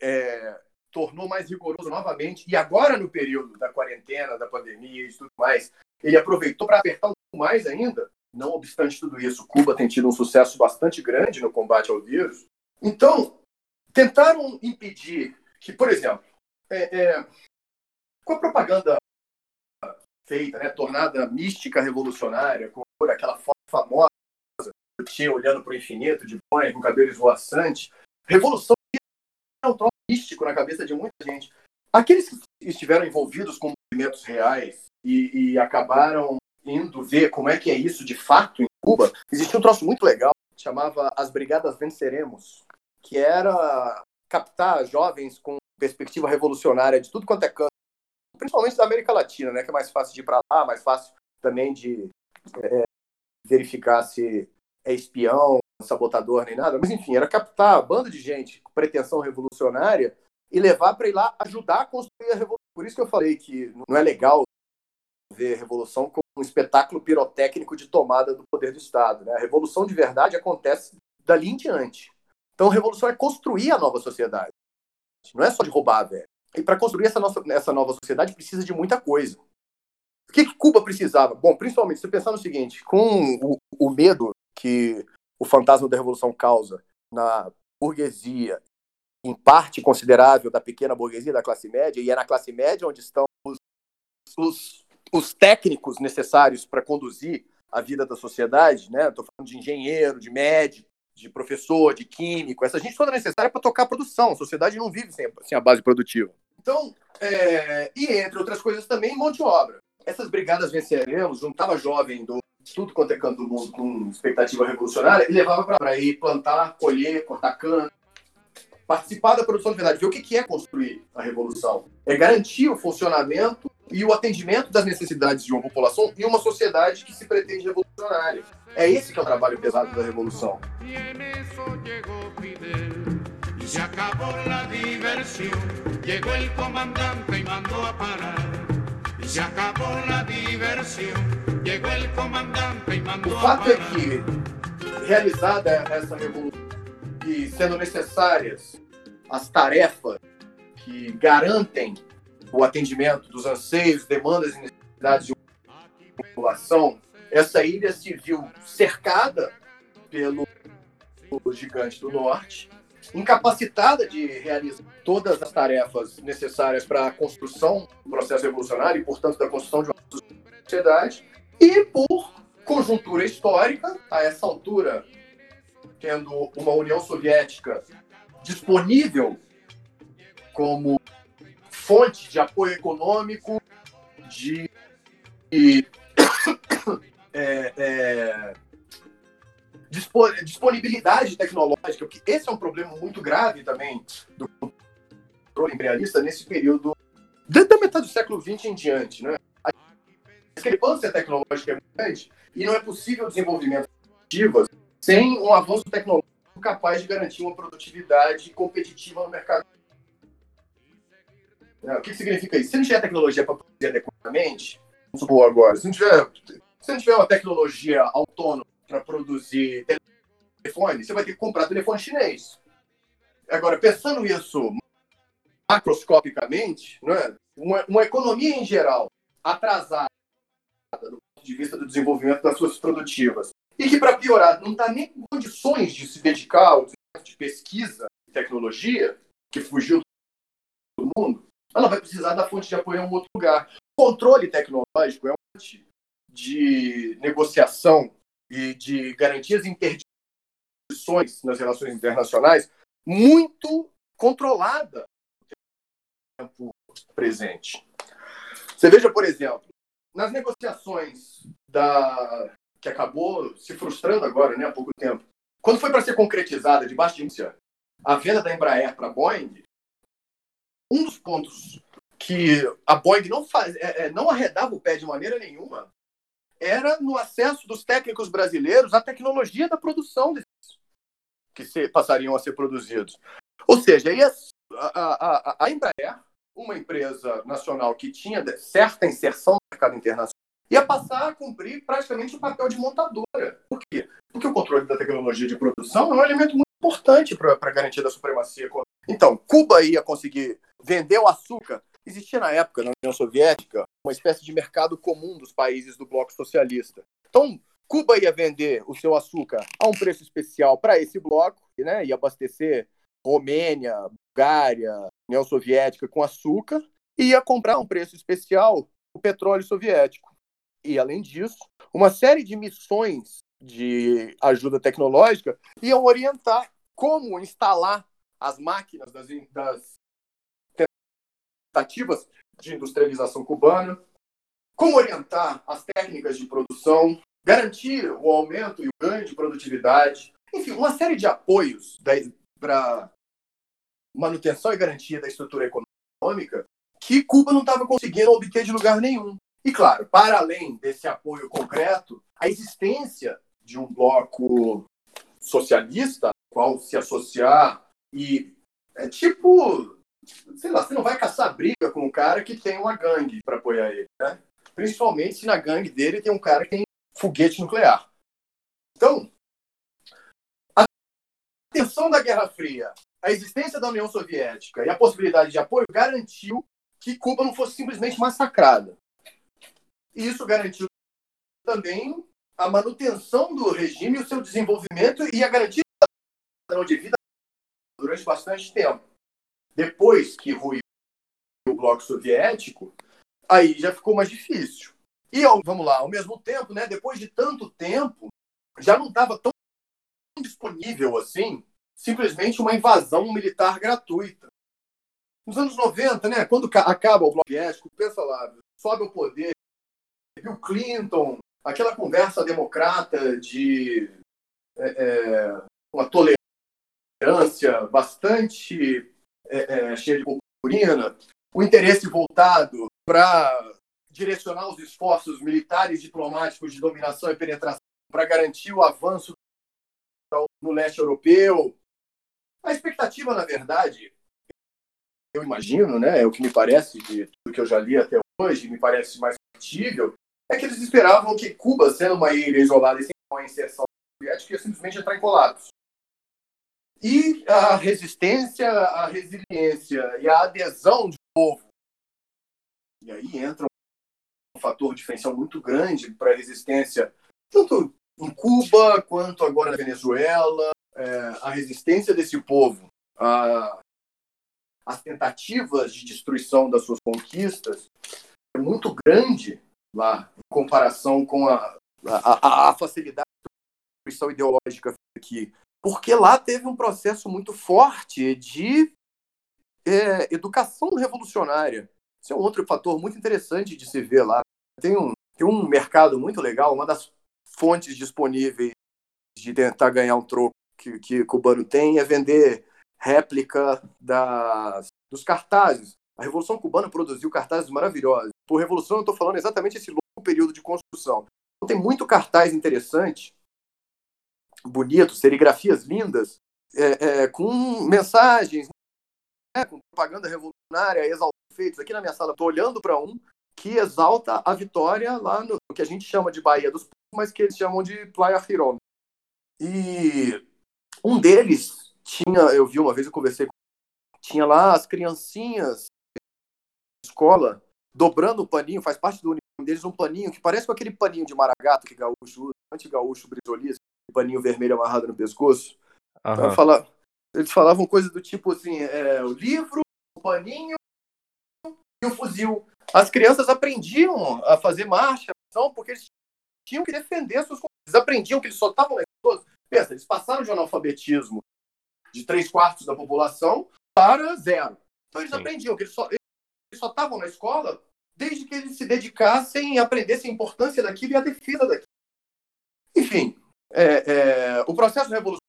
é, tornou mais rigoroso novamente, e agora no período da quarentena, da pandemia e tudo mais, ele aproveitou para apertar um pouco mais ainda. Não obstante tudo isso, Cuba tem tido um sucesso bastante grande no combate ao vírus. Então, tentaram impedir que, por exemplo, é, é, com a propaganda feita, né, tornada mística revolucionária, com aquela foto famosa, olhando para o infinito, de boia, com cabelo esvoaçante, revolução é um troço místico na cabeça de muita gente. Aqueles que estiveram envolvidos com movimentos reais e, e acabaram indo ver como é que é isso de fato em Cuba, existia um troço muito legal, chamava As Brigadas Venceremos, que era captar jovens com perspectiva revolucionária de tudo quanto é canto, principalmente da América Latina, né, que é mais fácil de ir para lá, mais fácil também de é, verificar se é espião, sabotador nem nada, mas enfim, era captar a banda de gente com pretensão revolucionária e levar para ir lá ajudar a construir a revolução. Por isso que eu falei que não é legal ver revolução como um espetáculo pirotécnico de tomada do poder do Estado. Né? A revolução de verdade acontece dali em diante. Então, revolução é construir a nova sociedade. Não é só de roubar, velho. E para construir essa, nossa, essa nova sociedade precisa de muita coisa. O que, que Cuba precisava? Bom, principalmente, se pensar no seguinte, com o, o medo que o fantasma da revolução causa na burguesia, em parte considerável da pequena burguesia, da classe média, e é na classe média onde estão os, os, os técnicos necessários para conduzir a vida da sociedade, né? Estou falando de engenheiro, de médico, de professor, de químico, essa gente toda necessária para tocar a produção. A sociedade não vive sem, sem a base produtiva. Então, é, e entre outras coisas também, mão de obra. Essas brigadas venceremos, juntava jovem do tudo quanto é canto do mundo com expectativa revolucionária e levava para ir plantar, colher, cortar cana, participar da produção de verdade, ver o que é construir a revolução. É garantir o funcionamento e o atendimento das necessidades de uma população e uma sociedade que se pretende revolucionária. É esse que é o trabalho pesado da revolução. Se comandante a parar. Se o fato é que, realizada essa revolução e sendo necessárias as tarefas que garantem o atendimento dos anseios, demandas e necessidades de uma população, essa ilha se viu cercada pelo gigante do norte, incapacitada de realizar todas as tarefas necessárias para a construção do processo revolucionário e, portanto, da construção de uma sociedade, e por conjuntura histórica, a essa altura, tendo uma União Soviética disponível como fonte de apoio econômico, de [COUGHS] é, é, disponibilidade tecnológica, porque esse é um problema muito grave também do controle imperialista nesse período, desde a metade do século XX em diante. Né? Discrepância tecnológica é muito grande e não é possível desenvolvimento ativas sem um avanço tecnológico capaz de garantir uma produtividade competitiva no mercado. O que significa isso? Se não tiver tecnologia para produzir adequadamente, vamos supor agora, se não tiver, se não tiver uma tecnologia autônoma para produzir telefone, você vai ter que comprar telefone chinês. Agora, pensando isso macroscopicamente, né, uma, uma economia em geral atrasada do ponto de vista do desenvolvimento das suas produtivas, e que, para piorar, não está nem em condições de se dedicar ao desenvolvimento de pesquisa e tecnologia, que fugiu do mundo, ela vai precisar da fonte de apoio em um outro lugar. controle tecnológico é um tipo de negociação e de garantias interdições nas relações internacionais muito controlada no tempo presente. Você veja, por exemplo, nas negociações da que acabou se frustrando agora, né, há pouco tempo, quando foi para ser concretizada debaixo de índice a venda da Embraer para a Boeing, um dos pontos que a Boeing não, faz, é, é, não arredava o pé de maneira nenhuma era no acesso dos técnicos brasileiros à tecnologia da produção desses que se, passariam a ser produzidos. Ou seja, a, a, a, a Embraer, uma empresa nacional que tinha certa inserção no mercado internacional, ia passar a cumprir praticamente o papel de montadora. Por quê? Porque o controle da tecnologia de produção é um elemento muito importante para a da supremacia. Então, Cuba ia conseguir vender o açúcar. Existia na época, na União Soviética, uma espécie de mercado comum dos países do bloco socialista. Então, Cuba ia vender o seu açúcar a um preço especial para esse bloco, né? ia abastecer Romênia, Bulgária, União Soviética com açúcar, e ia comprar a um preço especial o petróleo soviético. E, além disso, uma série de missões de ajuda tecnológica iam orientar como instalar as máquinas das, das tentativas de industrialização cubana, como orientar as técnicas de produção, garantir o aumento e o ganho de produtividade, enfim, uma série de apoios para manutenção e garantia da estrutura econômica que Cuba não estava conseguindo obter de lugar nenhum. E, claro, para além desse apoio concreto, a existência de um bloco socialista, ao qual se associar e é tipo, sei lá, você não vai caçar briga com um cara que tem uma gangue para apoiar ele, né? Principalmente se na gangue dele tem um cara que tem foguete nuclear. Então, a tensão da Guerra Fria, a existência da União Soviética e a possibilidade de apoio garantiu que Cuba não fosse simplesmente massacrada. E isso garantiu também a manutenção do regime, o seu desenvolvimento e a garantia de vida durante bastante tempo. Depois que ruiu o bloco soviético, aí já ficou mais difícil. E vamos lá, ao mesmo tempo, né, depois de tanto tempo, já não estava tão disponível assim, simplesmente uma invasão militar gratuita. Nos anos 90, né, quando acaba o bloco soviético, pensa lá, sobe o poder Bill Clinton, aquela conversa democrata de é, é, uma tolerância bastante é, é cheia de purpurina, o interesse voltado para direcionar os esforços militares diplomáticos de dominação e penetração para garantir o avanço no leste europeu. A expectativa, na verdade, eu imagino, né, é o que me parece de tudo que eu já li até hoje, me parece mais factível, é que eles esperavam que Cuba, sendo uma ilha isolada e sem uma inserção soviética, ia simplesmente entrar em colapso. E a resistência, a resiliência e a adesão do povo. E aí entra um fator diferencial muito grande para a resistência, tanto em Cuba quanto agora na Venezuela. É, a resistência desse povo a, as tentativas de destruição das suas conquistas é muito grande lá, em comparação com a, a, a facilidade da destruição ideológica aqui. Porque lá teve um processo muito forte de é, educação revolucionária. Esse é um outro fator muito interessante de se ver lá. Tem um, tem um mercado muito legal, uma das fontes disponíveis de tentar ganhar um troco que, que cubano tem é vender réplica das, dos cartazes. A Revolução Cubana produziu cartazes maravilhosos. Por revolução, eu estou falando exatamente esse longo período de construção. Então, tem muito cartaz interessante, bonito, serigrafias lindas, é, é, com mensagens, né, com propaganda revolucionária, exaltando feitos. Aqui na minha sala, estou olhando para um que exalta a vitória lá no que a gente chama de Bahia dos Povos, mas que eles chamam de Playa Girón. E um deles tinha, eu vi uma vez, eu conversei com tinha lá as criancinhas escola dobrando o paninho, faz parte do uniforme deles um paninho que parece com aquele paninho de maragato que gaúcho usa, anti-gaúcho brisolista, paninho vermelho amarrado no pescoço. Uhum. Então, fala, eles falavam coisas do tipo assim, é, o livro, o paninho e o fuzil. as crianças aprendiam a fazer marcha, porque eles tinham que defender suas coisas. Eles aprendiam que eles na escola. Pensa, eles passaram de analfabetismo de três quartos da população para zero. Então eles Sim. aprendiam que eles só, estavam na escola desde que eles se dedicassem e aprendessem a importância daquilo e a defesa daquilo. Enfim, é, é, o processo revolucionário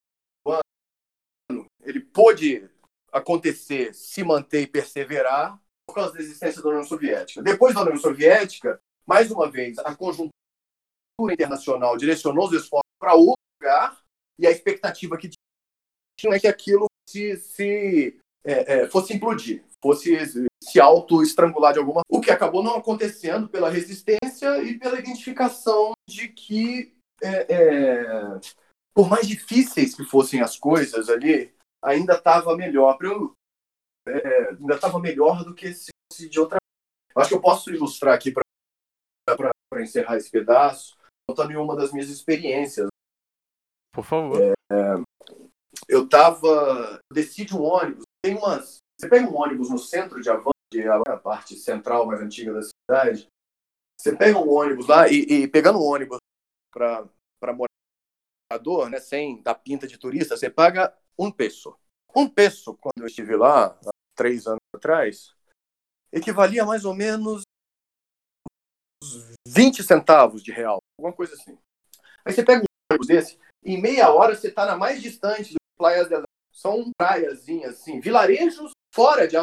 ele pôde acontecer, se manter e perseverar por causa da existência da União Soviética. Depois da União Soviética, mais uma vez, a conjuntura internacional direcionou os esforços para outro lugar e a expectativa que tinha é que aquilo se, se é, é, fosse implodir, fosse se auto-estrangular de alguma O que acabou não acontecendo pela resistência e pela identificação de que, é, é por mais difíceis que fossem as coisas ali, ainda estava melhor. Eu, é, ainda estava melhor do que se fosse de outra. Eu acho que eu posso ilustrar aqui para encerrar esse pedaço, contando uma das minhas experiências. Por favor. É, eu estava. Desci de um ônibus. Tem umas. Você pega um ônibus no centro de Havana, que é a parte central mais antiga da cidade. Você pega um ônibus lá e, e pegando um ônibus para morador, né, sem dar pinta de turista, você paga um peso. Um peso, quando eu estive lá, há três anos atrás, equivalia a mais ou menos 20 centavos de real, alguma coisa assim. Aí você pega um ônibus desse, em meia hora você está na mais distante do Praias del São praiazinhas, assim, vilarejos fora de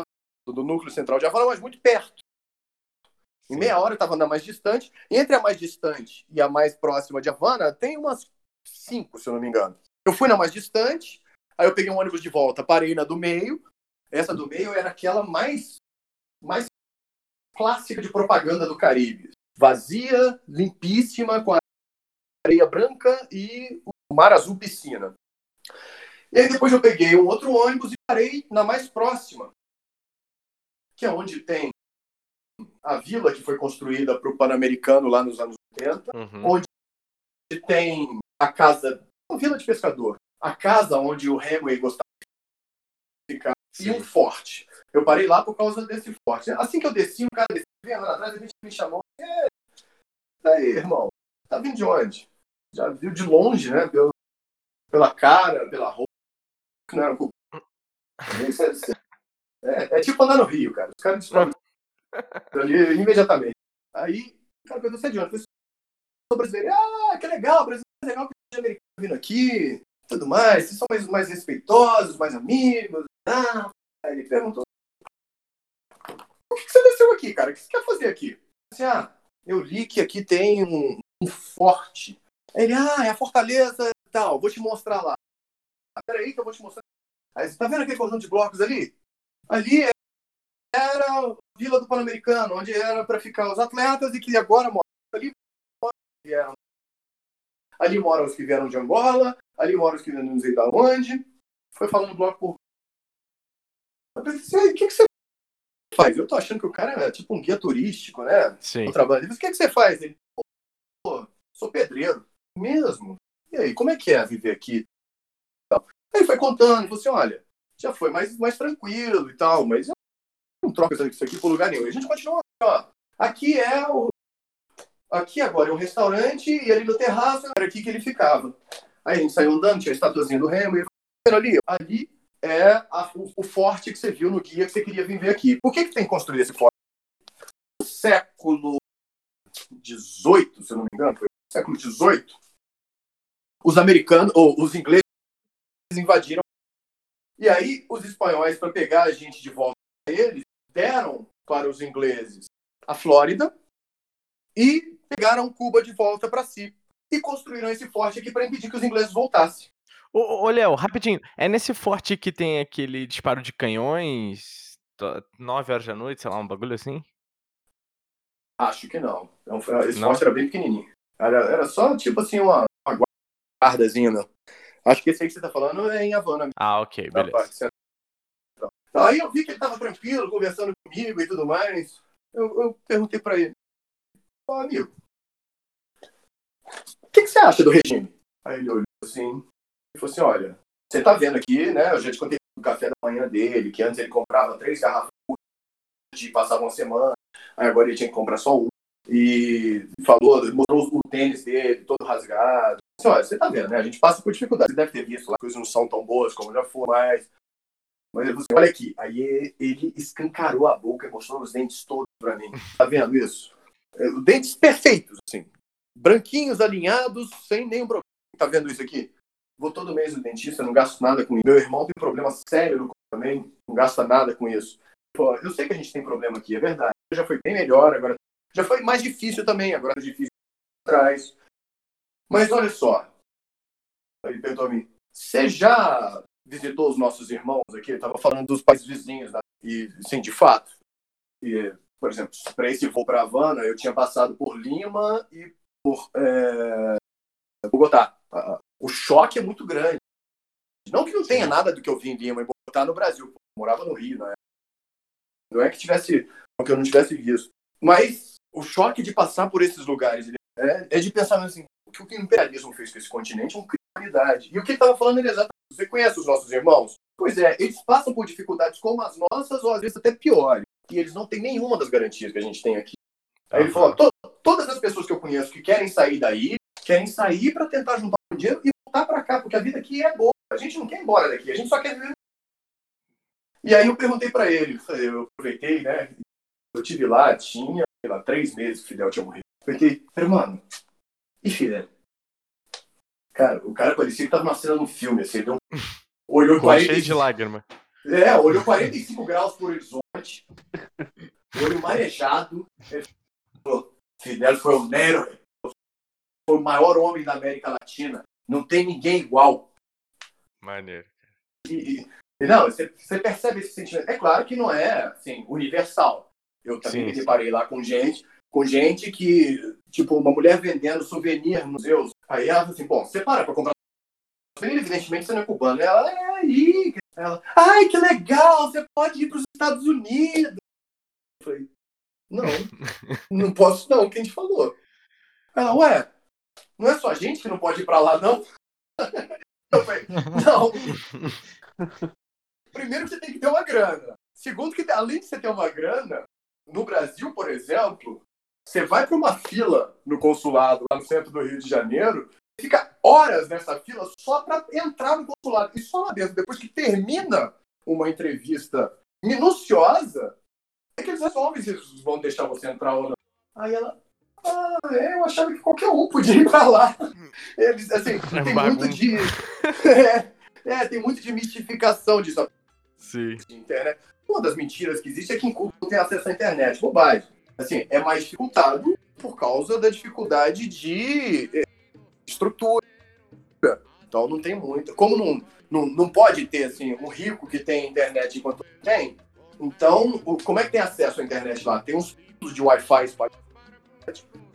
do núcleo central de Havana, mas muito perto. Em meia hora eu estava na mais distante. E entre a mais distante e a mais próxima de Havana, tem umas cinco, se eu não me engano. Eu fui na mais distante, aí eu peguei um ônibus de volta, parei na do meio. Essa do meio era aquela mais, mais clássica de propaganda do Caribe. Vazia, limpíssima, com areia branca e mar azul piscina. E aí depois eu peguei um outro ônibus e parei na mais próxima, que é onde tem a vila que foi construída para o Pan-Americano lá nos anos 80, uhum. onde tem a casa, uma vila de pescador, a casa onde o Hemingway gostava de ficar, Sim. e um forte. Eu parei lá por causa desse forte. Assim que eu desci, um cara desceu, vem atrás, a gente me chamou. E aí, irmão, tá vindo de onde? Já viu de longe, né? Pelo, pela cara, pela roupa, que não era culpa. É, é, tipo andar no Rio, cara. Os caras descobrem [LAUGHS] ali imediatamente. Aí, o cara perguntou, você é de onde? Eu sou brasileiro. Ah, que legal, brasileiro legal que o americano vindo aqui, tudo mais, vocês são mais, mais respeitosos, mais amigos. Ah, aí ele perguntou: Por que, você desceu aqui, cara? O que você quer fazer aqui? Assim, ah, eu li que aqui tem um, um forte. Ele, ah, é a fortaleza e tal, vou te mostrar lá. Peraí que eu vou te mostrar. Aí você tá vendo aquele conjunto de blocos ali? Ali era a Vila do Pan-Americano, onde era para ficar os atletas e que agora moram ali. Vieram ali moram os que vieram de Angola, ali moram os que vieram não sei da onde. Foi falando bloco por. Eu pensei, o que, que você faz? Eu tô achando que o cara é tipo um guia turístico, né? Sim. O trabalho. O que, que você faz? Ele, pô, sou pedreiro. Mesmo? E aí, como é que é viver aqui? Aí foi contando, falou assim, olha, já foi mais, mais tranquilo e tal, mas eu não troco isso aqui por lugar nenhum. E a gente continua, ó, aqui é o Aqui agora é um restaurante e ali no terraço era aqui que ele ficava. Aí a gente saiu andando, tinha a estatuazinha do Remo e ali, ali é a, o, o, forte que você viu no guia que você queria vir ver aqui. Por que, que tem construído esse forte? No século XVIII, se eu não me engano, foi século XVIII, os americanos, ou os ingleses invadiram. E aí os espanhóis, para pegar a gente de volta a eles, deram para os ingleses a Flórida e pegaram Cuba de volta para si e construíram esse forte aqui para impedir que os ingleses voltassem. Ô, ô Léo, rapidinho, é nesse forte que tem aquele disparo de canhões, 9 horas da noite, sei lá, um bagulho assim? Acho que não. Esse não? forte era bem pequenininho. Era, era só tipo assim, uma, uma guardazinha, meu. Acho que esse aí que você tá falando é em Havana. Ah, ok, beleza. Aí eu vi que ele tava tranquilo, conversando comigo e tudo mais. Eu, eu perguntei para ele, ô amigo, o que, que, você acha do regime? Aí ele olhou assim e falou assim: olha, você tá vendo aqui, né? Eu já te contei do café da manhã dele, que antes ele comprava três garrafas de passar uma semana, aí agora ele tinha que comprar só. E falou, mostrou o tênis dele todo rasgado. Assim, olha, você tá vendo, né? A gente passa por dificuldade. Você deve ter visto lá, coisas não são tão boas como já foi, mas. Mas você, olha aqui, aí ele escancarou a boca, mostrou os dentes todos pra mim. Tá vendo isso? É, dentes perfeitos, assim. Branquinhos, alinhados, sem nenhum problema. Tá vendo isso aqui? Vou todo mês no dentista, não gasto nada com isso. Meu irmão tem problema sério no também, não gasta nada com isso. Pô, eu sei que a gente tem problema aqui, é verdade. Já foi bem melhor, agora já foi mais difícil também, agora é difícil atrás. Mas olha só, ele perguntou a mim, você já visitou os nossos irmãos aqui? Ele estava falando dos países vizinhos, né? e sim, de fato. E, por exemplo, para esse voo para Havana, eu tinha passado por Lima e por é, Bogotá. O choque é muito grande. Não que não tenha nada do que eu vi em Lima e Bogotá no Brasil. Eu morava no Rio, né? Não é que tivesse, que eu não tivesse visto. Mas o choque de passar por esses lugares é, é de pensar assim, o que o imperialismo fez com esse continente é uma criminalidade. E o que ele estava falando era exatamente, você conhece os nossos irmãos? Pois é, eles passam por dificuldades como as nossas, ou às vezes até piores. E eles não têm nenhuma das garantias que a gente tem aqui. Aí ele falou, to todas as pessoas que eu conheço que querem sair daí, querem sair para tentar juntar um dinheiro e voltar para cá, porque a vida aqui é boa. A gente não quer ir embora daqui, a gente só quer viver. E aí eu perguntei para ele, eu aproveitei, né? Eu tive lá, tinha sei lá, três meses que o Fidel tinha morrido. Porque, mano, e Fidel? Cara, o cara parecia que tava uma cena no filme, assim, deu... [LAUGHS] olhou 45... cheio de lágrima. É, olhou 45 graus por horizonte, olho marejado, ele falou, Fidel foi o Nero, foi o maior homem da América Latina, não tem ninguém igual. Maneiro. E, e, não, você, você percebe esse sentimento. É claro que não é, assim, universal. Eu também sim, me deparei lá com gente, com gente que, tipo, uma mulher vendendo souvenir nos museus. Aí ela assim, bom, você para pra comprar souvenir, evidentemente você não é cubano. Ela, é aí. Ela, ai, que legal, você pode ir para os Estados Unidos. Eu falei, não, [LAUGHS] não posso não, quem te falou? Ela, ué, não é só a gente que não pode ir para lá, não? [LAUGHS] Eu falei, não. [LAUGHS] Primeiro que você tem que ter uma grana. Segundo que, além de você ter uma grana, no Brasil, por exemplo, você vai para uma fila no consulado, lá no centro do Rio de Janeiro, fica horas nessa fila só para entrar no consulado. E só lá dentro, depois que termina uma entrevista minuciosa, é que eles resolvem se eles vão deixar você entrar ou não. Aí ela, ah, é, eu achava que qualquer um podia ir para lá. Eles, assim, é tem muito de. [LAUGHS] é, é, tem muito de mistificação disso. Sim. De internet. Uma das mentiras que existe é que em Cuba não tem acesso à internet. Bobagem. Assim, é mais dificultado por causa da dificuldade de eh, estrutura. Então não tem muito. Como não, não, não pode ter assim, um rico que tem internet enquanto tem, então como é que tem acesso à internet lá? Tem uns de Wi-Fi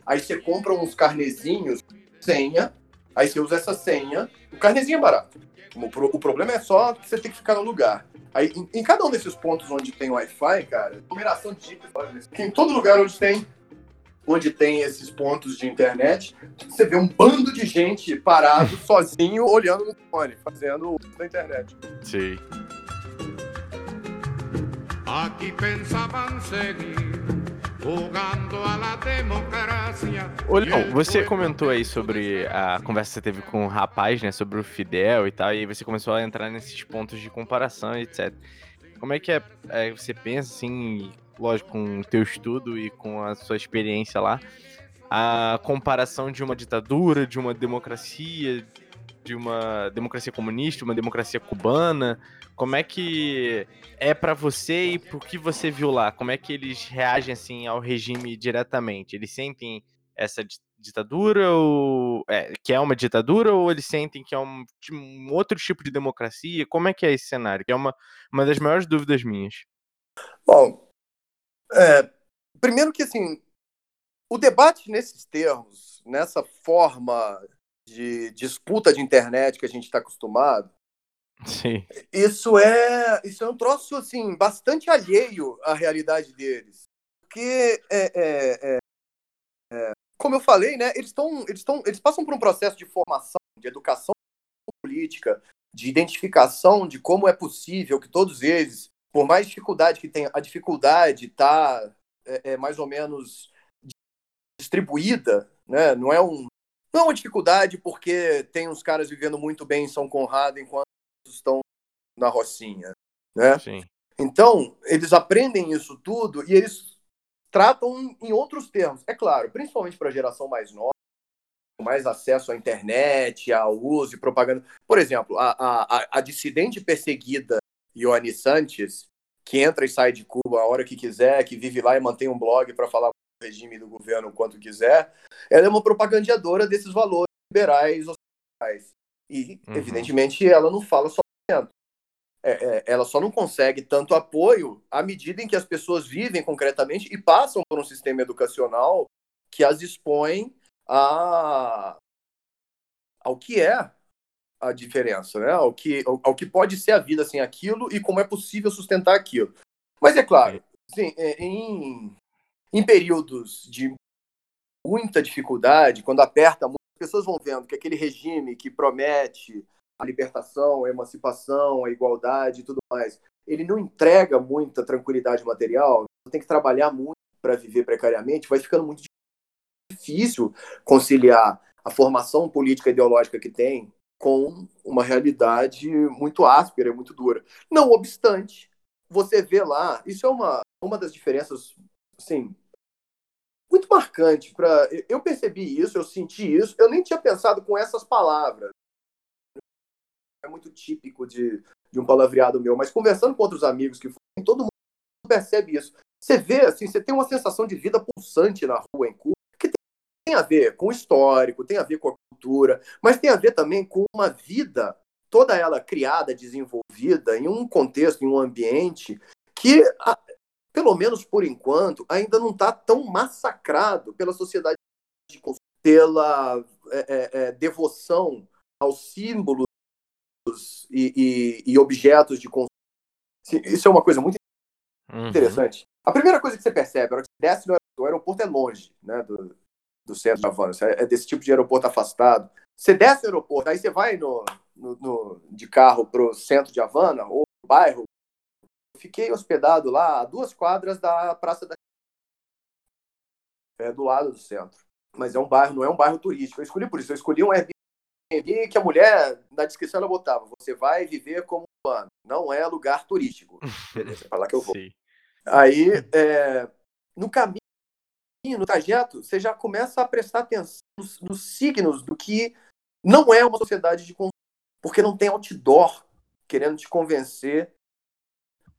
Aí você compra uns carnezinhos, senha, aí você usa essa senha. O carnezinho é barato. O problema é só que você tem que ficar no lugar. Aí, em, em, cada um desses pontos onde tem Wi-Fi, cara, numeração de chips, em todo lugar onde tem onde tem esses pontos de internet, você vê um bando de gente parado, [LAUGHS] sozinho, olhando no fone, fazendo uso da internet. Sim. Aqui pensavam seguir Ô, Leon, você comentou aí sobre a conversa que você teve com o rapaz, né, sobre o Fidel e tal, e você começou a entrar nesses pontos de comparação e etc. Como é que é, é, você pensa, assim, lógico, com o teu estudo e com a sua experiência lá, a comparação de uma ditadura, de uma democracia, de uma democracia comunista, uma democracia cubana, como é que é para você e por que você viu lá? Como é que eles reagem assim ao regime diretamente? Eles sentem essa ditadura ou é, que é uma ditadura ou eles sentem que é um, um, outro tipo de democracia? Como é que é esse cenário? Que é uma, uma das maiores dúvidas minhas. Bom, é, primeiro que assim, o debate nesses termos, nessa forma de disputa de internet que a gente está acostumado, Sim. Isso é, isso é um troço assim bastante alheio à realidade deles, porque é, é, é, é como eu falei, né? Eles estão, eles estão, eles passam por um processo de formação, de educação política, de identificação de como é possível que todos eles por mais dificuldade que tenha, a dificuldade está é, é, mais ou menos distribuída, né? Não é um não é uma dificuldade porque tem uns caras vivendo muito bem em São Conrado enquanto estão na Rocinha, né? Sim. Então, eles aprendem isso tudo e eles tratam em outros termos. É claro, principalmente para a geração mais nova, mais acesso à internet, ao uso e propaganda. Por exemplo, a, a, a dissidente perseguida Ioane Santos, que entra e sai de Cuba a hora que quiser, que vive lá e mantém um blog para falar do regime do governo quanto quiser, ela é uma propagandeadora desses valores liberais ocidentais. E, Uhum. evidentemente, ela não fala só. É, é, ela só não consegue tanto apoio à medida em que as pessoas vivem concretamente e passam por um sistema educacional que as expõe a, ao que é a diferença, né? Ao que, ao, ao que pode ser a vida sem aquilo e como é possível sustentar aquilo. Mas é claro, sim, é, em, em períodos de muita dificuldade, quando aperta muito, as pessoas vão vendo que aquele regime que promete a libertação, a emancipação, a igualdade e tudo mais, ele não entrega muita tranquilidade material, tem que trabalhar muito para viver precariamente, vai ficando muito difícil conciliar a formação política e ideológica que tem com uma realidade muito áspera, muito dura. Não obstante, você vê lá, isso é uma, uma das diferenças, assim, muito marcante. Pra, eu percebi isso, eu senti isso, eu nem tinha pensado com essas palavras. É muito típico de, de um palavreado meu, mas conversando com outros amigos que foram, todo mundo percebe isso. Você vê, assim, você tem uma sensação de vida pulsante na rua em Cuba, que tem, tem a ver com o histórico, tem a ver com a cultura, mas tem a ver também com uma vida, toda ela criada, desenvolvida, em um contexto, em um ambiente que, pelo menos por enquanto, ainda não está tão massacrado pela sociedade de consumo, pela é, é, devoção aos símbolos e, e, e objetos de consumo. Isso é uma coisa muito Uhum. interessante. A primeira coisa que você percebe, a hora que você desce no aeroporto, o aeroporto é longe né, do, do centro de Havana, é desse tipo de aeroporto afastado. Você desce no aeroporto, aí você vai no, no, no de carro para o centro de Havana, ou bairro. Fiquei hospedado lá a duas quadras da Praça da. É do lado do centro. Mas é um bairro, não é um bairro turístico. Eu escolhi por isso. Eu escolhi um Airbnb que a mulher, na descrição, ela botava: você vai viver como um ano. Não é lugar turístico. [LAUGHS] Beleza, é para lá que eu vou. Sim. Aí, é, no caminho, no trajeto, você já começa a prestar atenção nos, nos, signos do que não é uma sociedade de consumo, porque não tem outdoor querendo te convencer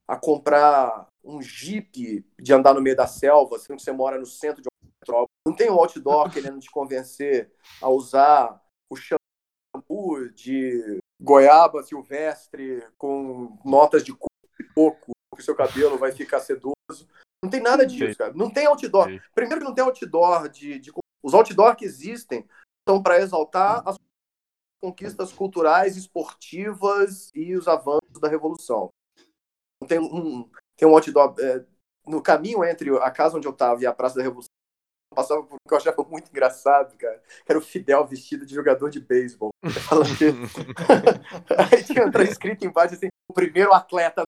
a comprar um jeep de andar no meio da selva, sendo que você mora no centro de uma metrópole. Não tem um outdoor querendo te convencer a usar o de goiaba silvestre com notas de coco que seu cabelo vai ficar sedoso. Não tem nada disso, cara. Não tem outdoor. Primeiro que não tem outdoor de, de... os outdoor que existem são para exaltar as conquistas culturais, esportivas e os avanços da revolução. Tem um tem um outdoor é, no caminho entre a casa onde eu estava e a Praça da Revolução. Passava por um que eu achava muito engraçado, cara. Que era o Fidel vestido de jogador de beisebol. [LAUGHS] [LAUGHS] Aí tinha escrito embaixo assim: o primeiro atleta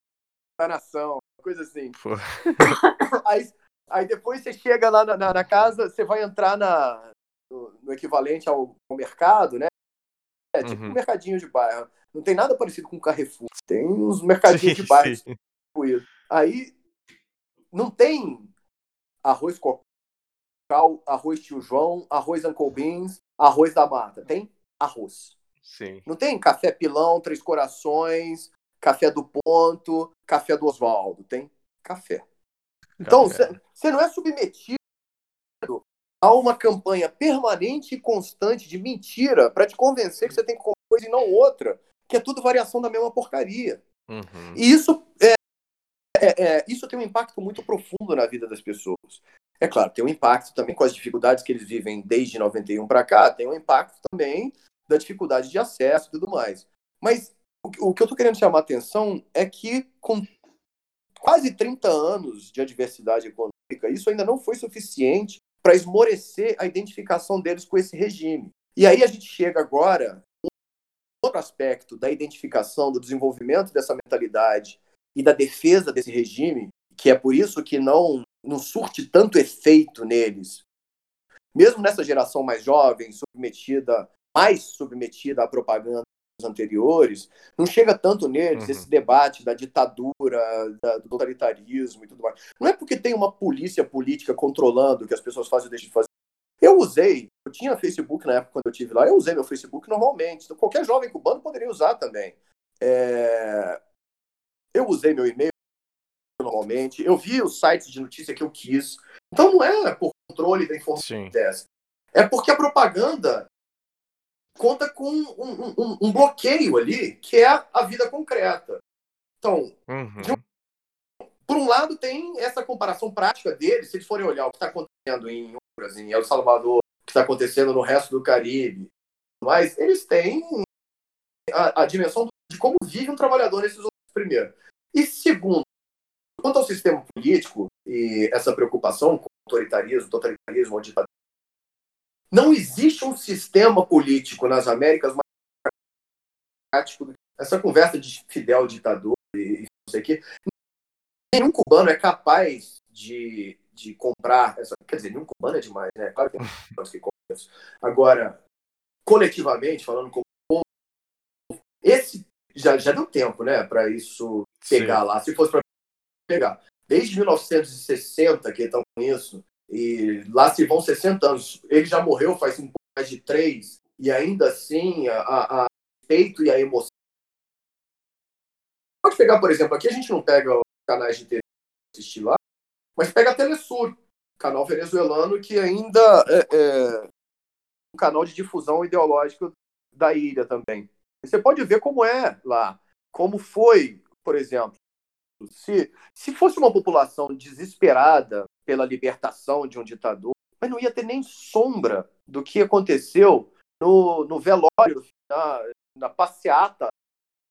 da nação, coisa assim. [COUGHS] aí, aí depois você chega lá na, na, na casa, você vai entrar na, no, no equivalente ao, ao, mercado, né? É tipo uhum. um mercadinho de bairro. Não tem nada parecido com o Carrefour. Tem uns mercadinhos sim, de bairro. Aí não tem arroz cocal, arroz tio João, arroz Uncle Beans, arroz da mata. Tem arroz. Sim. Não tem café pilão, três corações, café do ponto, café do Oswaldo. Tem café. Então, você não é submetido a uma campanha permanente e constante de mentira para te convencer que você tem que comer coisa e não outra, que é tudo variação da mesma porcaria. Uhum. E isso, é, é, é, isso tem um impacto muito profundo na vida das pessoas. É claro, tem um impacto também com as dificuldades que eles vivem desde 91 para cá, tem um impacto também da dificuldade de acesso e tudo mais. Mas o que eu estou querendo chamar a atenção é que, com quase 30 anos de adversidade econômica, isso ainda não foi suficiente para esmorecer a identificação deles com esse regime. E aí a gente chega agora outro aspecto da identificação, do desenvolvimento dessa mentalidade e da defesa desse regime, que é por isso que não, não surte tanto efeito neles, mesmo nessa geração mais jovem, submetida, mais submetida à propaganda dos anteriores, não chega tanto neles Uhum. esse debate da ditadura, da- do totalitarismo e tudo mais. Não é porque tem uma polícia política controlando que as pessoas fazem deixam de fazer. Eu usei, eu tinha Facebook na época quando eu tive lá, eu usei meu Facebook normalmente. Então, qualquer jovem cubano poderia usar também. É, Eu usei meu e-mail normalmente, eu vi os sites de notícia que eu quis. Então não é por controle da informação dessa. É porque a propaganda conta com um, um- um- um bloqueio ali, que é a vida concreta. Então, Uhum. por um lado, tem essa comparação prática deles, se eles forem olhar o que está acontecendo em Honduras, em El Salvador, o que está acontecendo no resto do Caribe, mas eles têm a, a dimensão de como vive um trabalhador nesses primeiro. E segundo, quanto ao sistema político e essa preocupação com autoritarismo, totalitarismo, ditadura, não existe um sistema político nas Américas mais que essa conversa de Fidel ditador e não sei o quê nenhum cubano é capaz de, de comprar essa. Quer dizer, nenhum cubano é demais, né? Claro que cubanos que compram isso. Agora, coletivamente, falando esse já, já deu tempo, né, para isso pegar lá. Se fosse para pegar. Desde 1960 que estão com isso, e lá se vão 60 anos. Ele já morreu faz um pouco mais de três, e ainda assim, a, a, a respeito e a emoção. Pode pegar, por exemplo, aqui a gente não pega canais de TV assistir lá, mas pega a Telesur, canal venezuelano que ainda é, é um canal de difusão ideológica da ilha também. Você pode ver como é lá, como foi, por exemplo, se, se fosse uma população desesperada pela libertação de um ditador, mas não ia ter nem sombra do que aconteceu no, no velório, na, na passeata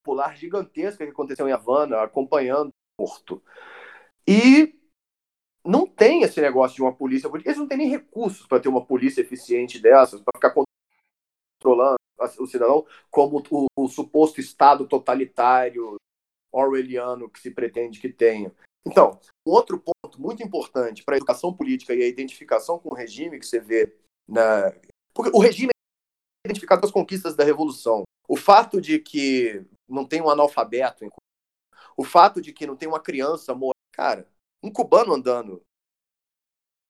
popular gigantesca que aconteceu em Havana, acompanhando o Porto. E não tem esse negócio de uma polícia, eles não têm nem recursos para ter uma polícia eficiente dessas, para ficar controlando o cidadão como o, o, suposto Estado totalitário orwelliano que se pretende que tenha. Então, um outro ponto muito importante para a educação política e a identificação com o regime que você vê na. Porque o regime é identificado com as conquistas da Revolução. O fato de que não tem um analfabeto, o fato de que não tem uma criança morta. Cara, um cubano andando.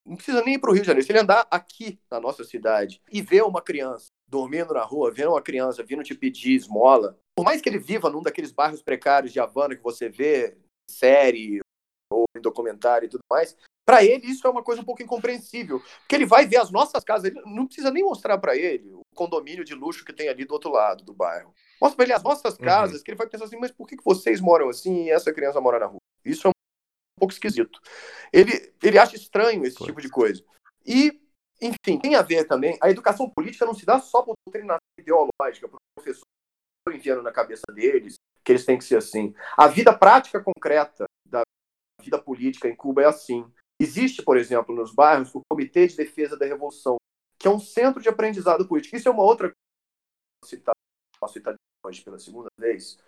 Não precisa nem ir para o Rio de Janeiro. Se ele andar aqui na nossa cidade e ver uma criança dormindo na rua, vendo uma criança vindo te pedir esmola, por mais que ele viva num daqueles bairros precários de Havana que você vê em série ou em documentário e tudo mais, para ele isso é uma coisa um pouco incompreensível, porque ele vai ver as nossas casas, ele não precisa nem mostrar para ele o condomínio de luxo que tem ali do outro lado do bairro. Mostra para ele as nossas casas, uhum. que ele vai pensar assim, mas por que vocês moram assim e essa criança mora na rua? Isso é um pouco esquisito. Ele, ele acha estranho esse Foi. tipo de coisa. E enfim, tem a ver também. A educação política não se dá só por doutrinação ideológica, por professor enviando na cabeça deles que eles têm que ser assim. A vida prática concreta da vida política em Cuba é assim. Existe, por exemplo, nos bairros, o Comitê de Defesa da Revolução, que é um centro de aprendizado político. Isso é uma outra coisa eu citar hoje pela segunda vez.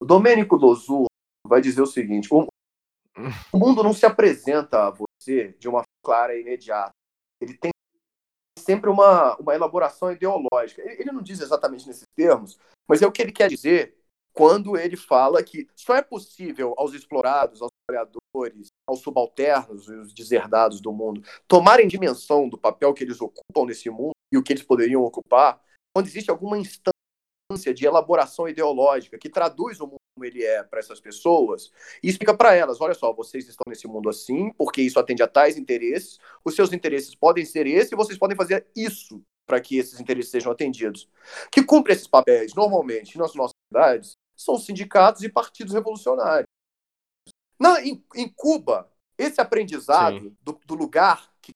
O Domênico Lozu vai dizer o seguinte: o, o mundo não se apresenta a você de uma clara e imediata. Ele tem sempre uma, uma elaboração ideológica. Ele não diz exatamente nesses termos, mas é o que ele quer dizer quando ele fala que só é possível aos explorados, aos trabalhadores, aos subalternos e os deserdados do mundo tomarem dimensão do papel que eles ocupam nesse mundo e o que eles poderiam ocupar quando existe alguma instância de elaboração ideológica que traduz o mundo ele é para essas pessoas e explica para elas, olha só, vocês estão nesse mundo assim, porque isso atende a tais interesses, os seus interesses podem ser esse e vocês podem fazer isso para que esses interesses sejam atendidos. Que cumpre esses papéis, normalmente, nas nossas cidades, são sindicatos e partidos revolucionários. Na, em, em Cuba, esse aprendizado do, do lugar que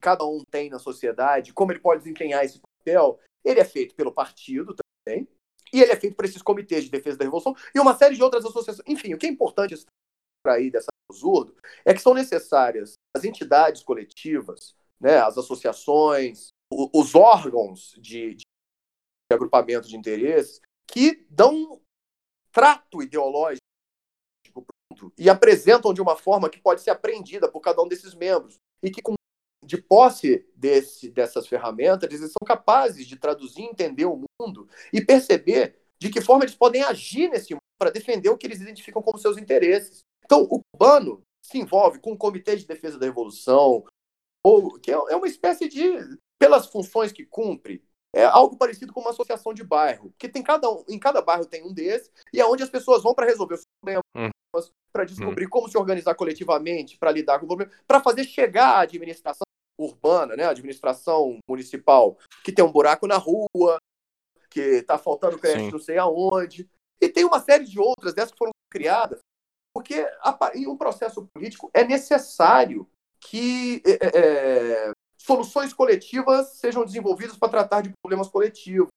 cada um tem na sociedade, como ele pode desempenhar esse papel, ele é feito pelo partido também, e ele é feito por esses comitês de defesa da revolução e uma série de outras associações. Enfim, o que é importante extrair dessa absurdo é que são necessárias as entidades coletivas, né, as associações, os órgãos de, de agrupamento de interesses que dão trato ideológico e apresentam de uma forma que pode ser apreendida por cada um desses membros e que com de posse desse, dessas ferramentas, eles são capazes de traduzir, entender o mundo e perceber de que forma eles podem agir nesse mundo para defender o que eles identificam como seus interesses. Então, o cubano se envolve com o Comitê de Defesa da Revolução, ou que é, é uma espécie de, pelas funções que cumpre, é algo parecido com uma associação de bairro, que tem cada um, em cada bairro tem um desses, e é onde as pessoas vão para resolver os problemas, hum. para descobrir hum. como se organizar coletivamente, para lidar com o problema, para fazer chegar a administração urbana, né, a administração municipal, que tem um buraco na rua, que está faltando creche não sei aonde, e tem uma série de outras dessas que foram criadas, porque em um processo político é necessário que é, é, é, soluções coletivas sejam desenvolvidas para tratar de problemas coletivos.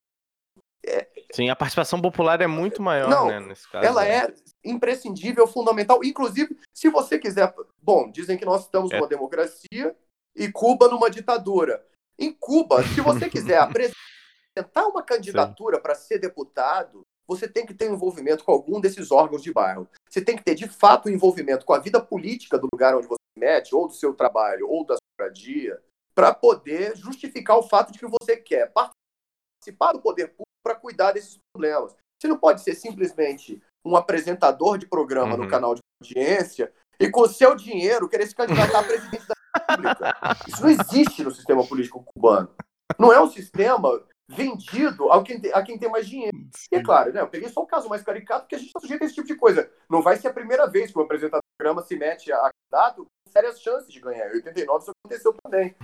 É, Sim, a participação popular é muito maior, não, né, nesse caso. Ela é imprescindível, fundamental. Inclusive, se você quiser. Bom, dizem que nós estamos numa democracia e Cuba numa ditadura. Em Cuba, se você [LAUGHS] quiser apresentar uma candidatura para ser deputado, você tem que ter envolvimento com algum desses órgãos de bairro. Você tem que ter, de fato, envolvimento com a vida política do lugar onde você se mete, ou do seu trabalho, ou da sua moradia, para poder justificar o fato de que você quer participar do poder público para cuidar desses problemas. Você não pode ser simplesmente um apresentador de programa uhum. no canal de audiência e com o seu dinheiro querer se candidatar a [LAUGHS] presidente da República. Isso não existe no sistema político cubano. Não é um sistema vendido a quem, tem, a quem tem mais dinheiro. Sim. E é claro, né, eu peguei só o caso mais caricato, porque a gente está sujeito a esse tipo de coisa. Não vai ser a primeira vez que o apresentador do programa se mete a candidato com sérias chances de ganhar. Em 89 isso aconteceu também.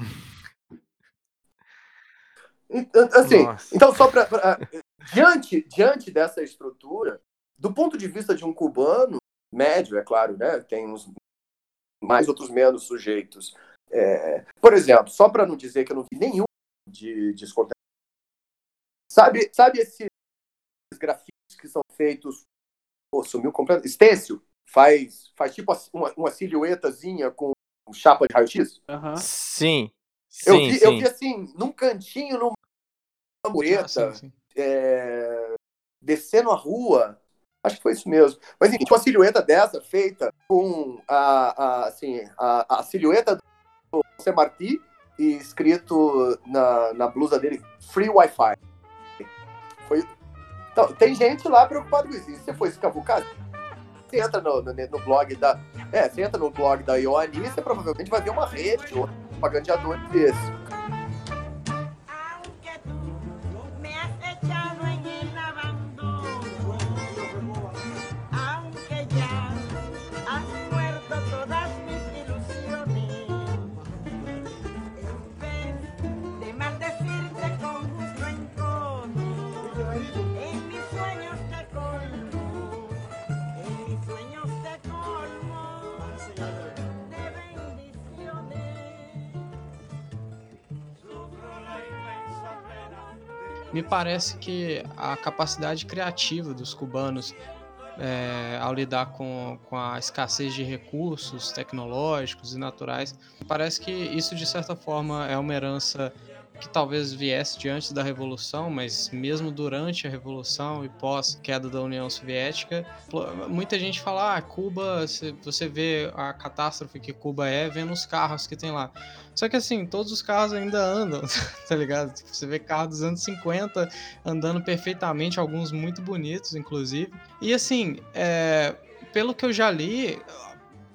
Assim, então, só para. Diante, diante dessa estrutura, do ponto de vista de um cubano, médio, é claro, né? Tem uns mais, outros menos sujeitos. É, por exemplo, só para não dizer que eu não vi nenhum de desconto. Sabe, sabe esses grafites que são feitos. Pô, sumiu completamente. Estêncil faz, faz tipo uma, uma silhuetazinha com chapa de raio-x? Uhum. Sim. Eu, sim, vi, sim. eu vi assim, num cantinho, numa mureta, ah, sim, sim. É, descendo a rua. Acho que foi isso mesmo. Mas enfim, uma silhueta dessa feita com a, a, assim, a, a silhueta do José Martí e escrito na, na blusa dele Free Wi-Fi. Foi... Então, tem gente lá preocupada com isso. E você for escavucar, você entra no, no, no, blog da. É, você entra no blog da Ioani, você provavelmente vai ver uma rede de propagandeadores desse. Me parece que a capacidade criativa dos cubanos é, ao lidar com, com a escassez de recursos tecnológicos e naturais, parece que isso de certa forma é uma herança que talvez viesse de antes da Revolução, mas mesmo durante a Revolução e pós queda da União Soviética, muita gente fala, ah, Cuba, você vê a catástrofe que Cuba é vendo os carros que tem lá. Só que assim, todos os carros ainda andam, [LAUGHS] tá ligado? Tipo, você vê carros dos anos 50 andando perfeitamente, alguns muito bonitos, inclusive. E assim, é, pelo que eu já li,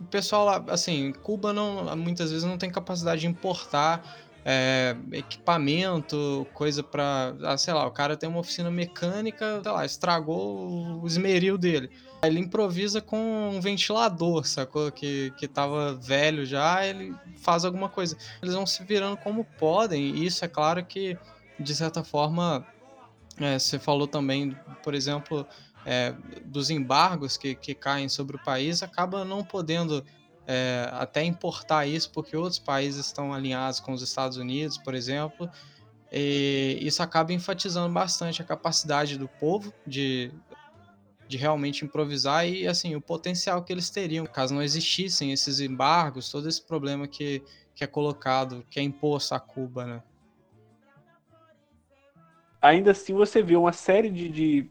o pessoal lá, assim, Cuba não, muitas vezes não tem capacidade de importar é, equipamento, coisa para, ah, sei lá, o cara tem uma oficina mecânica, sei lá, estragou o esmeril dele. Ele improvisa com um ventilador, sacou? Que, que tava velho já, ele faz alguma coisa. Eles vão se virando como podem, e isso é claro que, de certa forma, é, você falou também, por exemplo, é, dos embargos que, que caem sobre o país, acaba não podendo é, até importar isso, porque outros países estão alinhados com os Estados Unidos, por exemplo, e isso acaba enfatizando bastante a capacidade do povo de, de realmente improvisar e assim o potencial que eles teriam caso não existissem esses embargos, todo esse problema que, que é colocado, que é imposto a Cuba, né? Ainda assim, você vê uma série de, de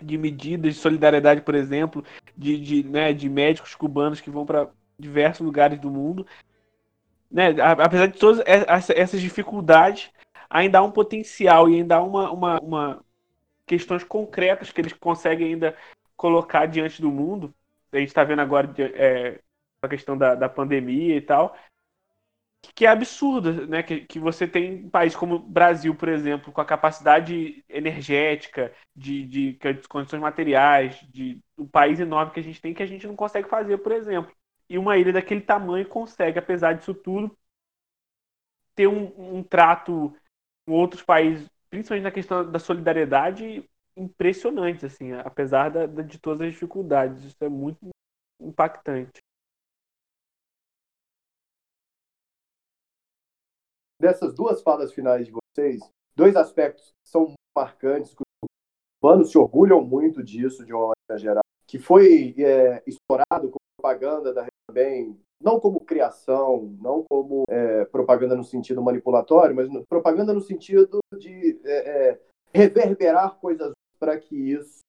de medidas de solidariedade, por exemplo, de, de, né, de médicos cubanos que vão para diversos lugares do mundo. Né, apesar de todas essas dificuldades, ainda há um potencial e ainda há uma, uma, uma questões concretas que eles conseguem ainda colocar diante do mundo. A gente está vendo agora é, a questão da, da pandemia e tal, que é absurda, né? Que, que você tem um país como o Brasil, por exemplo, com a capacidade energética, de, de, de condições materiais, de um país enorme que a gente tem, que a gente não consegue fazer, por exemplo. E uma ilha daquele tamanho consegue, apesar disso tudo, ter um, um trato com outros países, principalmente na questão da solidariedade, impressionante, assim, apesar da, de todas as dificuldades. Isso é muito impactante. dessas duas falas finais de vocês, dois aspectos são marcantes, que os cubanos se orgulham muito disso, de uma maneira geral, que foi é, explorado como propaganda da também, não como criação, não como é, propaganda no sentido manipulatório, mas no, propaganda no sentido de é, é reverberar coisas para que isso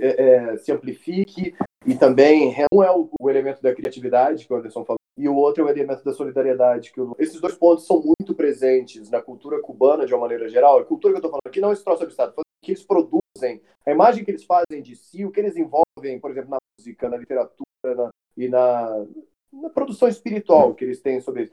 é, é, se amplifique e também um é o, o, elemento da criatividade que o Anderson falou e o outro é o elemento da solidariedade que esses dois pontos são muito presentes na cultura cubana de uma maneira geral a cultura que eu estou falando aqui não é esse troço abstrato que eles produzem a imagem que eles fazem de si o que eles envolvem por exemplo na música na literatura na, e na, na produção espiritual que eles têm sobre isso.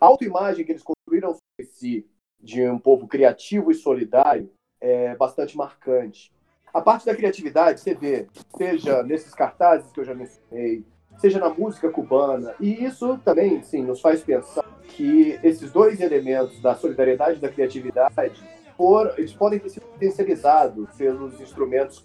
A autoimagem que eles construíram sobre si de um povo criativo e solidário é bastante marcante. A parte da criatividade, você vê, seja nesses cartazes que eu já mencionei, seja na música cubana, e isso também, sim, nos faz pensar que esses dois elementos da solidariedade e da criatividade, eles podem ter sido potencializados pelos instrumentos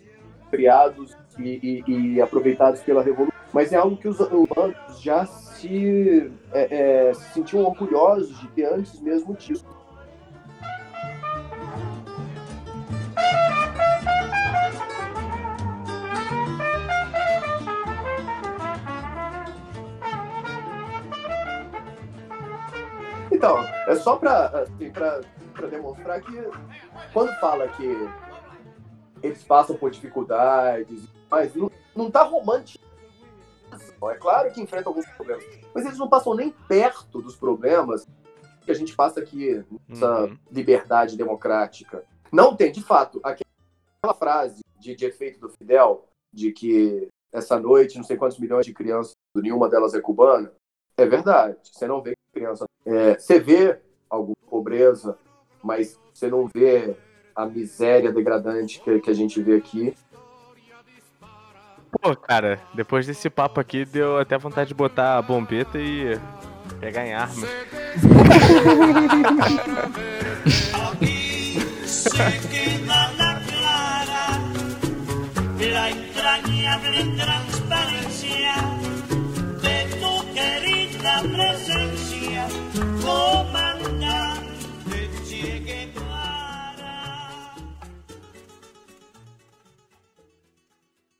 criados e, e, e, aproveitados pela revolução, mas é algo que os humanos já se, é, é, se sentiam orgulhosos de ter antes mesmo disso. Então, é só para assim, demonstrar que quando fala que eles passam por dificuldades, mas não, não tá romântico. É claro que enfrentam alguns problemas, mas eles não passam nem perto dos problemas que a gente passa aqui nessa uhum. liberdade democrática. Não tem, de fato, aquela frase de, de efeito do Fidel, de que essa noite não sei quantos milhões de crianças, nenhuma delas é cubana, é verdade. Você não vê criança. É, você vê alguma pobreza, mas você não vê a miséria degradante que, que a gente vê aqui. Pô, cara, depois desse papo aqui, deu até vontade de botar a bombeta e pegar em armas. [LAUGHS]